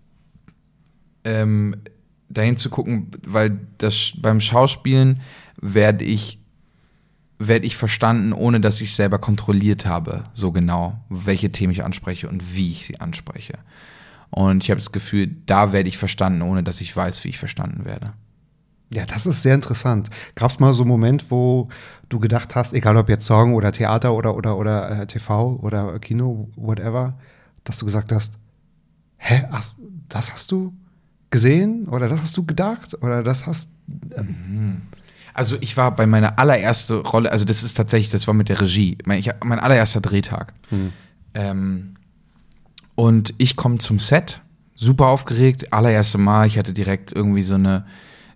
ähm, dahin zu gucken, weil das beim Schauspielen werde ich werde ich verstanden, ohne dass ich selber kontrolliert habe, so genau, welche Themen ich anspreche und wie ich sie anspreche. Und ich habe das Gefühl, da werde ich verstanden, ohne dass ich weiß, wie ich verstanden werde. Ja, das ist sehr interessant. Gab es mal so einen Moment, wo du gedacht hast, egal ob jetzt Song oder Theater oder, oder, oder äh, TV oder Kino, whatever, dass du gesagt hast, hä, hast, das hast du gesehen oder das hast du gedacht oder das hast, ähm, Also ich war bei meiner allererste Rolle, also das ist tatsächlich, das war mit der Regie, mein, ich, mein allererster Drehtag. Ähm, und ich komme zum Set, super aufgeregt, allererste Mal, ich hatte direkt irgendwie so eine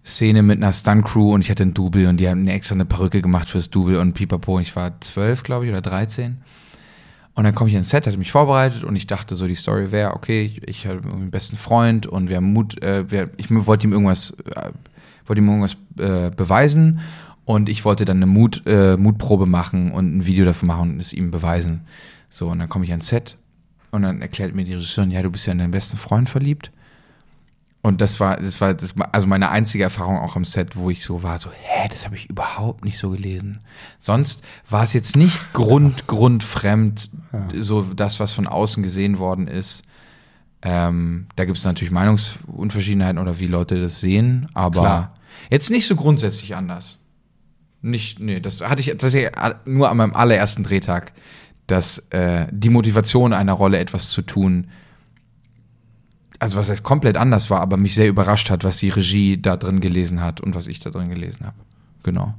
Szene mit einer Stunt-Crew und ich hatte ein Double und die haben extra eine Perücke gemacht fürs Double und pipapo. Und ich war zwölf, glaube ich, oder 13. Und dann komme ich ins Set, hatte mich vorbereitet und ich dachte so, die Story wäre, okay, ich, ich habe einen besten Freund und wir haben Mut, äh, wir, ich wollte ihm irgendwas, äh, wollte ihm irgendwas äh, beweisen Und ich wollte dann eine Mut, äh, Mutprobe machen und ein Video davon machen und es ihm beweisen. So, und dann komme ich ans Set und dann erklärt mir die Regisseurin, ja, du bist ja in deinen besten Freund verliebt. Und das war, das war, das also meine einzige Erfahrung auch am Set, wo ich so war, so, hä, das habe ich überhaupt nicht so gelesen. Sonst war es jetzt nicht grund, grundfremd, so das, was von außen gesehen worden ist. Ähm, da gibt es natürlich Meinungsunverschiedenheiten oder wie Leute das sehen, aber Klar. jetzt nicht so grundsätzlich anders. Nicht, nee, das hatte ich tatsächlich nur an meinem allerersten Drehtag, dass äh, die Motivation einer Rolle etwas zu tun, also was heißt komplett anders war, aber mich sehr überrascht hat, was die Regie da drin gelesen hat und was ich da drin gelesen habe. Genau.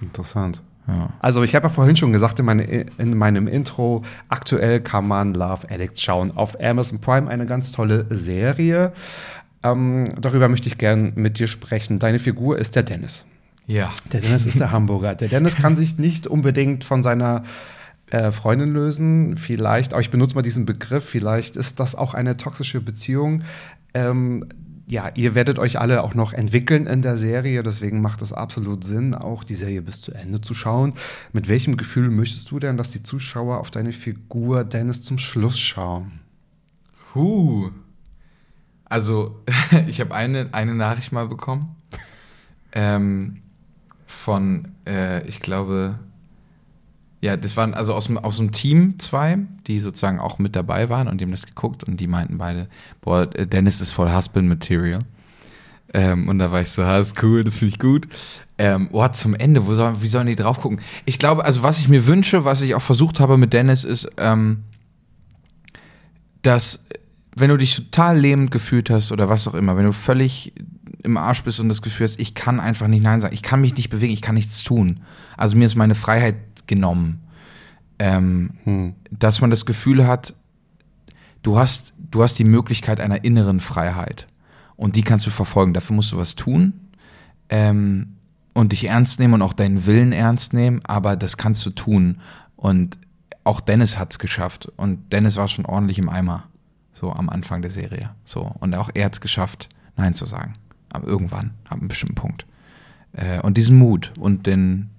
Interessant. Ja. Also ich habe ja vorhin schon gesagt in, meine, in meinem Intro, aktuell kann man Love Addict schauen. Auf Amazon Prime eine ganz tolle Serie. Ähm, darüber möchte ich gern mit dir sprechen. Deine Figur ist der Dennis. Ja. Der Dennis ist der Hamburger. Der Dennis kann sich nicht unbedingt von seiner äh, Freundin lösen. Vielleicht, aber ich benutze mal diesen Begriff, vielleicht ist das auch eine toxische Beziehung. Ähm, ja, ihr werdet euch alle auch noch entwickeln in der Serie, deswegen macht es absolut Sinn, auch die Serie bis zu Ende zu schauen. Mit welchem Gefühl möchtest du denn, dass die Zuschauer auf deine Figur Dennis zum Schluss schauen? Huh. Also, ich habe eine, eine Nachricht mal bekommen. Ähm, von, äh, ich glaube, ja, das waren also aus, dem- aus dem Team zwei, die sozusagen auch mit dabei waren und die haben das geguckt und die meinten beide, boah, Dennis ist voll Husband Material. Ähm, und da war ich so, ah, ist cool, das finde ich gut. Ähm, oh, zum Ende, wo soll, wie sollen die drauf gucken? Ich glaube, also was ich mir wünsche, was ich auch versucht habe mit Dennis, ist, ähm, dass wenn du dich total lähmend gefühlt hast oder was auch immer, wenn du völlig im Arsch bist und das Gefühl hast, ich kann einfach nicht Nein sagen, ich kann mich nicht bewegen, ich kann nichts tun. Also mir ist meine Freiheit genommen. Ähm, Dass man das Gefühl hat, du hast, du hast die Möglichkeit einer inneren Freiheit. Und die kannst du verfolgen. Dafür musst du was tun. Ähm, und dich ernst nehmen und auch deinen Willen ernst nehmen, aber das kannst du tun. Und auch Dennis hat's geschafft. Und Dennis war schon ordentlich im Eimer. So am Anfang der Serie. So. Und auch er hat's geschafft, Nein zu sagen. Aber irgendwann, ab einem bestimmten Punkt. Äh, und diesen Mut und den,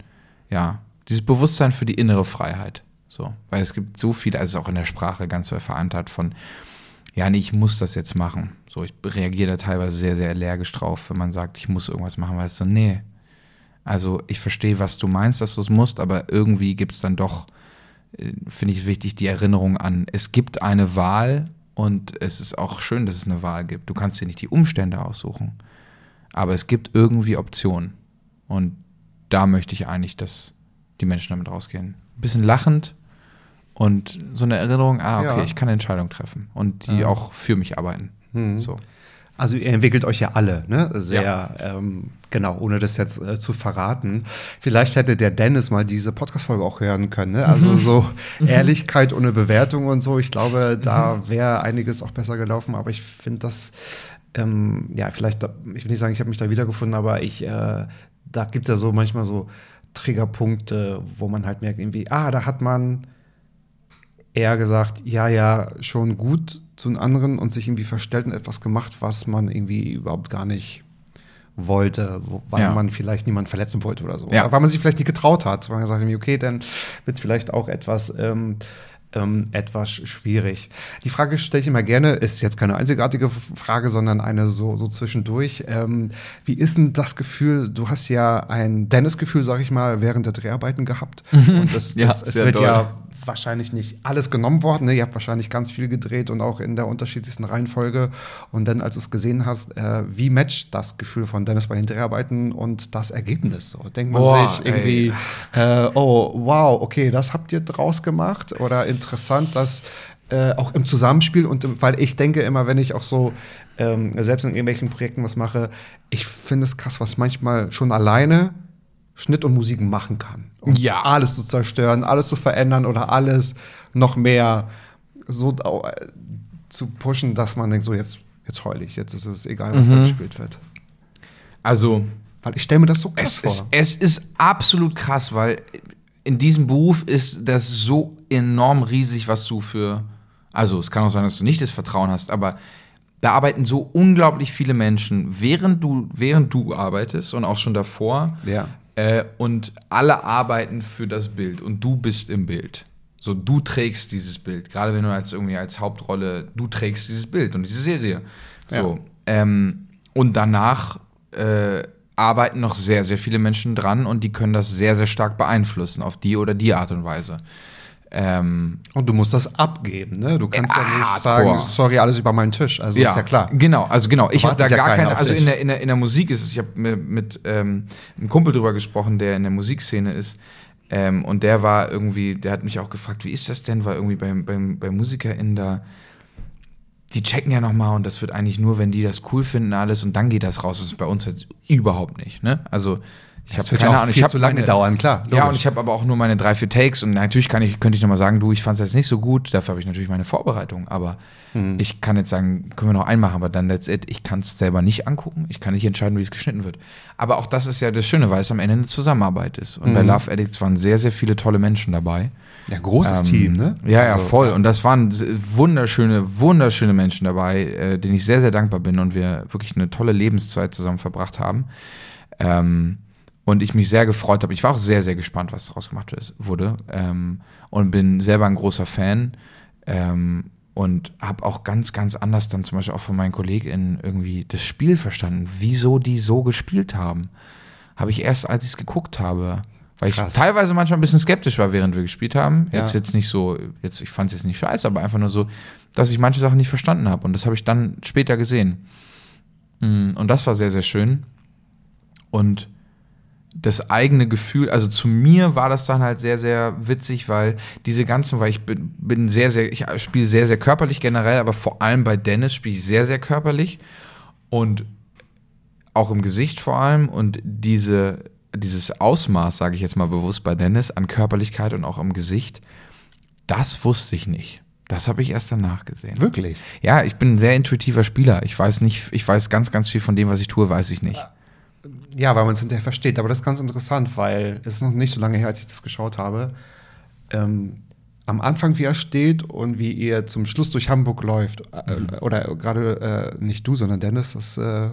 ja, dieses Bewusstsein für die innere Freiheit. So. Weil es gibt so viele, also auch in der Sprache ganz so verankert von, ja, nee, ich muss das jetzt machen. So, ich reagiere da teilweise sehr, sehr allergisch drauf, wenn man sagt, ich muss irgendwas machen, weil es so, nee. Also ich verstehe, was du meinst, dass du es musst, aber irgendwie gibt es dann doch, äh, finde ich wichtig, die Erinnerung an, es gibt eine Wahl und es ist auch schön, dass es eine Wahl gibt. Du kannst dir nicht die Umstände aussuchen, aber es gibt irgendwie Optionen. Und da möchte ich eigentlich, dass die Menschen damit rausgehen. Ein bisschen lachend und so eine Erinnerung, ah, okay, Ja. ich kann eine Entscheidung treffen und die auch für mich arbeiten. So. Also ihr entwickelt euch ja alle, ne? Sehr, ähm, genau, ohne das jetzt äh, zu verraten. Vielleicht hätte der Dennis mal diese Podcast-Folge auch hören können, ne? Also so Ehrlichkeit ohne Bewertung und so. Ich glaube, da wäre einiges auch besser gelaufen, aber ich finde das, ähm, ja, vielleicht, ich will nicht sagen, ich habe mich da wiedergefunden, aber ich, äh, da gibt es ja so manchmal so Triggerpunkte, wo man halt merkt, irgendwie, ah, da hat man eher gesagt, ja, ja, schon gut zu den anderen und sich irgendwie verstellt und etwas gemacht, was man irgendwie überhaupt gar nicht wollte, wo, weil Ja. man vielleicht niemanden verletzen wollte oder so. Ja. Weil man sich vielleicht nicht getraut hat. Weil man gesagt hat, okay, dann wird vielleicht auch etwas, ähm, ähm, etwas schwierig. Die Frage stelle ich immer gerne, ist jetzt keine einzigartige Frage, sondern eine so, so zwischendurch. Ähm, wie ist denn das Gefühl, du hast ja ein Dennis-Gefühl, sag ich mal, während der Dreharbeiten gehabt. Und das, Ja, das, es wird doll. ja wahrscheinlich nicht alles genommen worden. Ne? Ihr habt wahrscheinlich ganz viel gedreht und auch in der unterschiedlichsten Reihenfolge. Und dann, als du es gesehen hast, äh, wie matcht das Gefühl von Dennis bei den Dreharbeiten und das Ergebnis? So, denkt man Boah, sich irgendwie, äh, oh, wow, okay, das habt ihr draus gemacht? Oder interessant, dass äh, auch im Zusammenspiel und weil ich denke immer, wenn ich auch so ähm, selbst in irgendwelchen Projekten was mache, ich finde es krass, was manchmal schon alleine Schnitt und Musik machen kann. Um Ja. alles zu zerstören, alles zu verändern oder alles noch mehr so äh, zu pushen, dass man denkt, so jetzt, jetzt heul ich, jetzt ist es egal, was da gespielt wird. Also, Weil ich stelle mir das so krass es vor. ist, es ist absolut krass, weil in diesem Beruf ist das so enorm riesig, was du für. Also, es kann auch sein, dass du nicht das Vertrauen hast, aber da arbeiten so unglaublich viele Menschen, während du, während du arbeitest und auch schon davor. Ja. Äh, und alle arbeiten für das Bild und du bist im Bild. So, du trägst dieses Bild. Gerade wenn du als irgendwie als Hauptrolle, du trägst dieses Bild und diese Serie. So. Ähm, und danach äh, arbeiten noch sehr, sehr viele Menschen dran und die können das sehr, sehr stark beeinflussen auf die oder die Art und Weise. Ähm, Und du musst das abgeben, ne? Du kannst ja, Ja, nicht hardcore. sagen, sorry, alles über meinen Tisch. Also ist ja klar. Genau, also genau. Ich habe da ja gar keine, also in der, in, der, in der Musik ist es, ich habe mit, mit ähm, einem Kumpel drüber gesprochen, der in der Musikszene ist. Ähm, und der war irgendwie, der hat mich auch gefragt, wie ist das denn? War irgendwie beim, beim, bei MusikerInnen da, die checken ja nochmal und das wird eigentlich nur, wenn die das cool finden, alles und dann geht das raus. Das ist bei uns jetzt überhaupt nicht, ne? Also ich habe keine ja Ahnung. ich hab zu lange meine- dauern, klar. ja, logisch. und ich habe aber auch nur meine drei, vier Takes und natürlich kann ich, könnte ich nochmal sagen, du, ich fand es jetzt nicht so gut, dafür habe ich natürlich meine Vorbereitung, aber Hm. ich kann jetzt sagen, können wir noch einmachen, aber dann that's it. Ich kann es selber nicht angucken, ich kann nicht entscheiden, wie es geschnitten wird. Aber auch das ist ja das Schöne, weil es am Ende eine Zusammenarbeit ist. Und Hm. bei Love Addicts waren sehr, sehr viele tolle Menschen dabei. ja, großes Ähm, Team, ne? Ja, ja, Also, voll. Und das waren wunderschöne, wunderschöne Menschen dabei, äh, denen ich sehr, sehr dankbar bin und wir wirklich eine tolle Lebenszeit zusammen verbracht haben. Ähm, und ich mich sehr gefreut habe. Ich war auch sehr, sehr gespannt, was daraus gemacht wurde. Ähm, und bin selber ein großer Fan. Ähm, und habe auch ganz, ganz anders dann zum Beispiel auch von meinen KollegInnen irgendwie das Spiel verstanden, wieso die so gespielt haben. Habe ich erst, als ich es geguckt habe, weil ich Krass. teilweise manchmal ein bisschen skeptisch war, während wir gespielt haben. Ja. Jetzt jetzt nicht so, jetzt ich fand es jetzt nicht scheiße, aber einfach nur so, dass ich manche Sachen nicht verstanden habe. Und das habe ich dann später gesehen. Mm, Und das war sehr, sehr schön. Und das eigene Gefühl, also zu mir war das dann halt sehr, sehr witzig, weil diese ganzen, weil ich bin, bin sehr, sehr, ich spiele sehr, sehr körperlich generell, aber vor allem bei Dennis spiele ich sehr, sehr körperlich und auch im Gesicht vor allem und diese, dieses Ausmaß, sage ich jetzt mal bewusst bei Dennis, an Körperlichkeit und auch im Gesicht, das wusste ich nicht. Das habe ich erst danach gesehen. Wirklich. Ja, ich bin ein sehr intuitiver Spieler. Ich weiß nicht, ich weiß ganz, ganz viel von dem, was ich tue, weiß ich nicht. Ja, weil man es hinterher versteht. Aber das ist ganz interessant, weil es ist noch nicht so lange her, als ich das geschaut habe. Ähm, am Anfang, wie er steht und wie er zum Schluss durch Hamburg läuft, äh, Mhm. oder gerade äh, nicht du, sondern Dennis, das äh,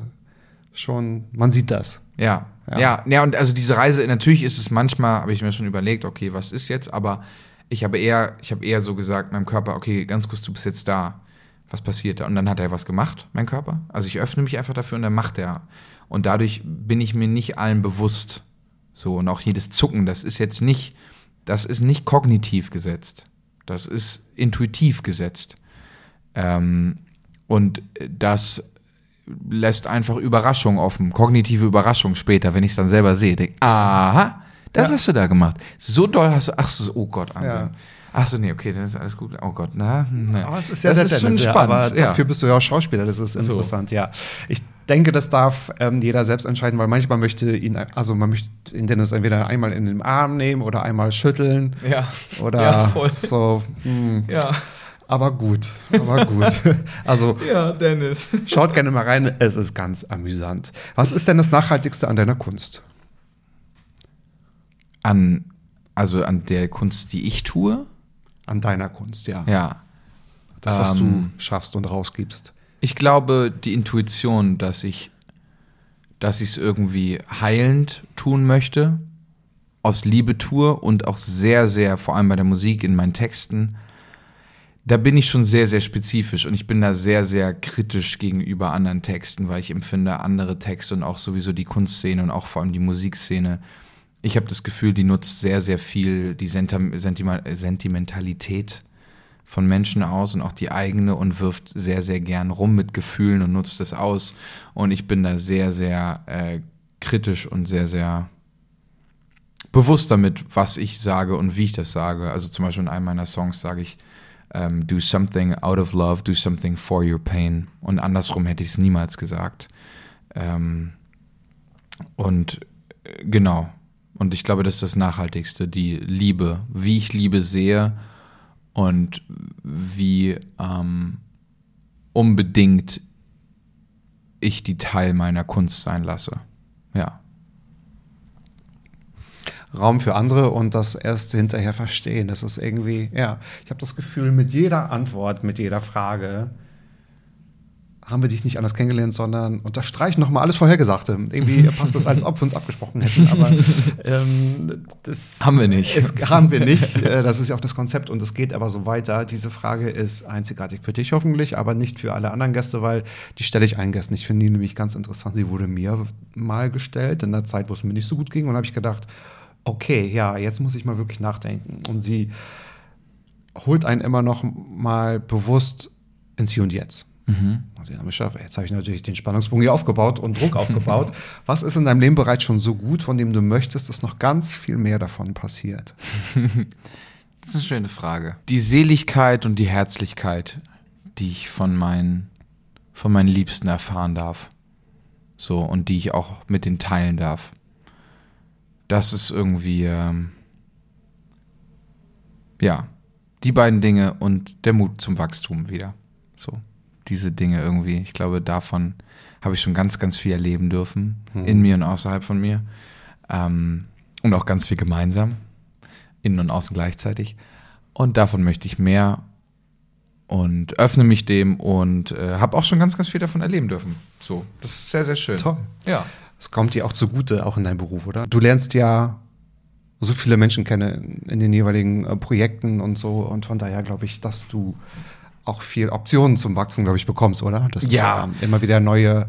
schon, man sieht das. Ja. Ja. ja, ja, und also diese Reise, natürlich ist es manchmal, habe ich mir schon überlegt, okay, was ist jetzt, aber ich habe eher, ich habe eher so gesagt meinem Körper, okay, ganz kurz, du bist jetzt da. Was passiert da? Und dann hat er was gemacht, mein Körper. Also ich öffne mich einfach dafür und dann macht er. Und dadurch bin ich mir nicht allen bewusst. So, und auch jedes Zucken, das ist jetzt nicht, das ist nicht kognitiv gesetzt. Das ist intuitiv gesetzt. Ähm, und das lässt einfach Überraschung offen, kognitive Überraschung später, wenn ich es dann selber sehe. Denk, aha, das Ja. hast du da gemacht. So doll hast du, ach so, oh Gott, Ansem. Ja. Ach so, nee, okay, dann ist alles gut. Oh Gott, na, na. Aber es ist ja das sehr ist schon Dennis, ja, spannend. aber ja. dafür bist du ja auch Schauspieler, das ist interessant, ja. Ich denke, das darf ähm, jeder selbst entscheiden, weil manchmal möchte ihn, also man möchte ihn Dennis entweder einmal in den Arm nehmen oder einmal schütteln ja. oder Ja, voll. so. Hm. Ja. Aber gut, aber gut. also ja, Dennis. schaut gerne mal rein, es ist ganz amüsant. Was ist denn das Nachhaltigste an deiner Kunst? An, also an der Kunst, die ich tue? An deiner Kunst, ja. Ja. Das, was Ähm, du schaffst und rausgibst. Ich glaube, die Intuition, dass ich, dass ich es irgendwie heilend tun möchte, aus Liebe tue und auch sehr, sehr, vor allem bei der Musik, in meinen Texten, da bin ich schon sehr, sehr spezifisch und ich bin da sehr, sehr kritisch gegenüber anderen Texten, weil ich empfinde andere Texte und auch sowieso die Kunstszene und auch vor allem die Musikszene. Ich habe das Gefühl, die nutzt sehr, sehr viel die Sentim Sentima Sentimentalität von Menschen aus und auch die eigene und wirft sehr, sehr gern rum mit Gefühlen und nutzt es aus. Und ich bin da sehr, sehr äh, kritisch und sehr, sehr bewusst damit, was ich sage und wie ich das sage. Also zum Beispiel in einem meiner Songs sage ich, ähm, do something out of love, do something for your pain. Und andersrum hätte ich es niemals gesagt. Ähm, und äh, genau. Und ich glaube, das ist das Nachhaltigste, die Liebe, wie ich Liebe sehe und wie ähm, unbedingt ich die Teil meiner Kunst sein lasse. Ja. Raum für andere und das erst hinterher verstehen. Das ist irgendwie, ja, ich habe das Gefühl, mit jeder Antwort, mit jeder Frage haben wir dich nicht anders kennengelernt, sondern unterstreichen nochmal alles Vorhergesagte. Irgendwie passt das, als ob wir uns abgesprochen hätten, aber ähm, das Haben wir nicht. Es haben wir nicht. Äh, Das ist ja auch das Konzept und es geht aber so weiter. Diese Frage ist einzigartig für dich hoffentlich, aber nicht für alle anderen Gäste, weil die stelle ich allen Gästen. Ich finde die nämlich ganz interessant. Sie wurde mir mal gestellt in der Zeit, wo es mir nicht so gut ging und habe ich gedacht, okay, ja, jetzt muss ich mal wirklich nachdenken. Und sie holt einen immer noch mal bewusst ins Hier und Jetzt. Haben geschafft. Jetzt habe ich natürlich den Spannungsbogen hier aufgebaut und Druck aufgebaut. Was ist in deinem Leben bereits schon so gut, von dem du möchtest, dass noch ganz viel mehr davon passiert? Das ist eine schöne Frage. Die Seligkeit und die Herzlichkeit, die ich von meinen, von meinen Liebsten erfahren darf. So, und die ich auch mit denen teilen darf. Das ist irgendwie, ähm, ja, die beiden Dinge und der Mut zum Wachstum wieder. So, diese Dinge irgendwie. Ich glaube, davon habe ich schon ganz, ganz viel erleben dürfen, in mir und außerhalb von mir. Ähm, und auch ganz viel gemeinsam innen und außen gleichzeitig. Und davon möchte ich mehr und öffne mich dem und äh, habe auch schon ganz, ganz viel davon erleben dürfen. So, das ist sehr, sehr schön. Toll. Ja. Es kommt dir auch zugute, auch in deinem Beruf, oder? Du lernst ja so viele Menschen kennen in den jeweiligen äh, Projekten und so. Und von daher glaube ich, dass du auch viel Optionen zum Wachsen, glaube ich, bekommst, oder? Das ist Ja. ähm, immer wieder neue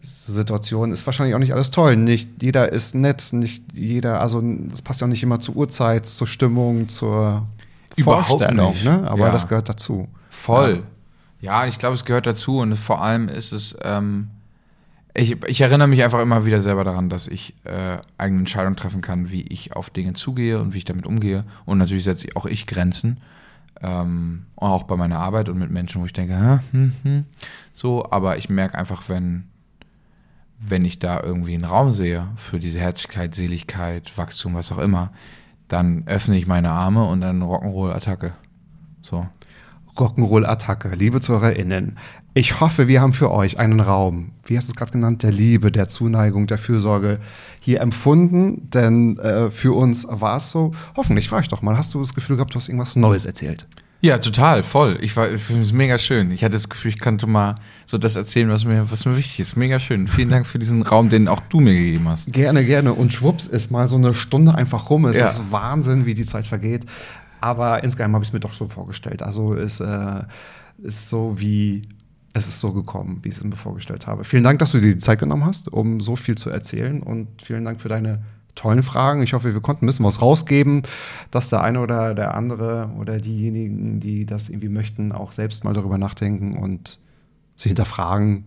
Situation. Ist wahrscheinlich auch nicht alles toll. Nicht jeder ist nett, nicht jeder, also das passt ja auch nicht immer zur Uhrzeit, zur Stimmung, zur Überhaupt Vorstellung, nicht. ne? Aber Ja. das gehört dazu. Voll. Ja, ich glaube, es gehört dazu und vor allem ist es, ähm, ich, ich erinnere mich einfach immer wieder selber daran, dass ich äh, eigene Entscheidungen treffen kann, wie ich auf Dinge zugehe und wie ich damit umgehe. Und natürlich setze ich auch ich Grenzen. Ähm, auch bei meiner Arbeit und mit Menschen, wo ich denke, hm, hm, so, aber ich merke einfach, wenn, wenn ich da irgendwie einen Raum sehe für diese Herzlichkeit, Seligkeit, Wachstum, was auch immer, dann öffne ich meine Arme und dann Rock'n'Roll-Attacke. So. Rock'n'Roll-Attacke, liebe ZuhörerInnen. Ich hoffe, wir haben für euch einen Raum, wie hast du es gerade genannt, der Liebe, der Zuneigung, der Fürsorge hier empfunden. Denn äh, für uns war es so. Hoffentlich, frage ich doch mal, hast du das Gefühl gehabt, du hast irgendwas Neues erzählt? Ja, total, voll. Ich war, ich finde es mega schön. Ich hatte das Gefühl, ich könnte mal so das erzählen, was mir, was mir wichtig ist. Mega schön. Vielen Dank für diesen Raum, den auch du mir gegeben hast. Gerne, gerne. Und schwupps ist mal so eine Stunde einfach rum. Es Ja. ist Wahnsinn, wie die Zeit vergeht. Aber insgeheim habe ich es mir doch so vorgestellt. Also es äh, ist so wie es ist so gekommen, wie ich es mir vorgestellt habe. Vielen Dank, dass du dir die Zeit genommen hast, um so viel zu erzählen. Und vielen Dank für deine tollen Fragen. Ich hoffe, wir konnten ein bisschen was rausgeben, dass der eine oder der andere oder diejenigen, die das irgendwie möchten, auch selbst mal darüber nachdenken und sich hinterfragen,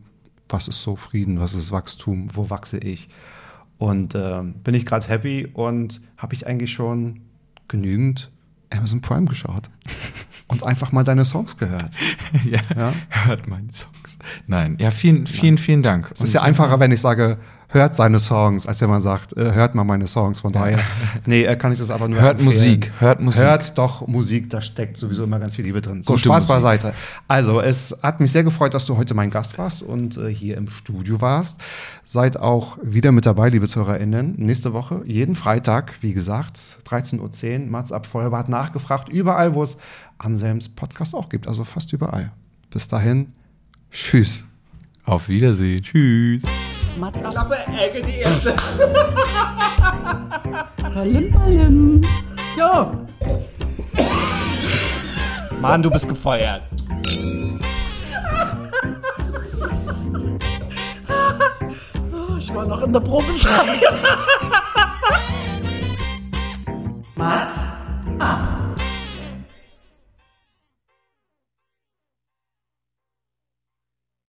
was ist so Frieden, was ist Wachstum, wo wachse ich. Und ähm, bin ich gerade happy und habe ich eigentlich schon genügend Amazon Prime geschaut und einfach mal deine Songs gehört. ja. Ja. Hört meine Songs. Nein, ja, vielen, vielen, vielen Dank. Es ist ja einfacher, wenn ich sage, hört seine Songs, als wenn man sagt, äh, hört mal meine Songs. Von daher, nee, äh, kann ich das aber nur Hört empfehlen. Musik, hört Musik. Hört doch Musik, da steckt sowieso immer ganz viel Liebe drin. So, Gute Spaß Musik. beiseite. Also, es hat mich sehr gefreut, dass du heute mein Gast warst und äh, hier im Studio warst. Seid auch wieder mit dabei, liebe ZuhörerInnen. Nächste Woche, jeden Freitag, wie gesagt, 13.10 Uhr, Mats ab Vollbart nachgefragt. Überall, wo es Anselms Podcast auch gibt, also fast überall. Bis dahin, tschüss. Auf Wiedersehen. Tschüss. Mats ab. Ballim, ballim. So. Mann, du bist gefeuert. Oh, ich war noch in der Probeschreibe. Mats ab.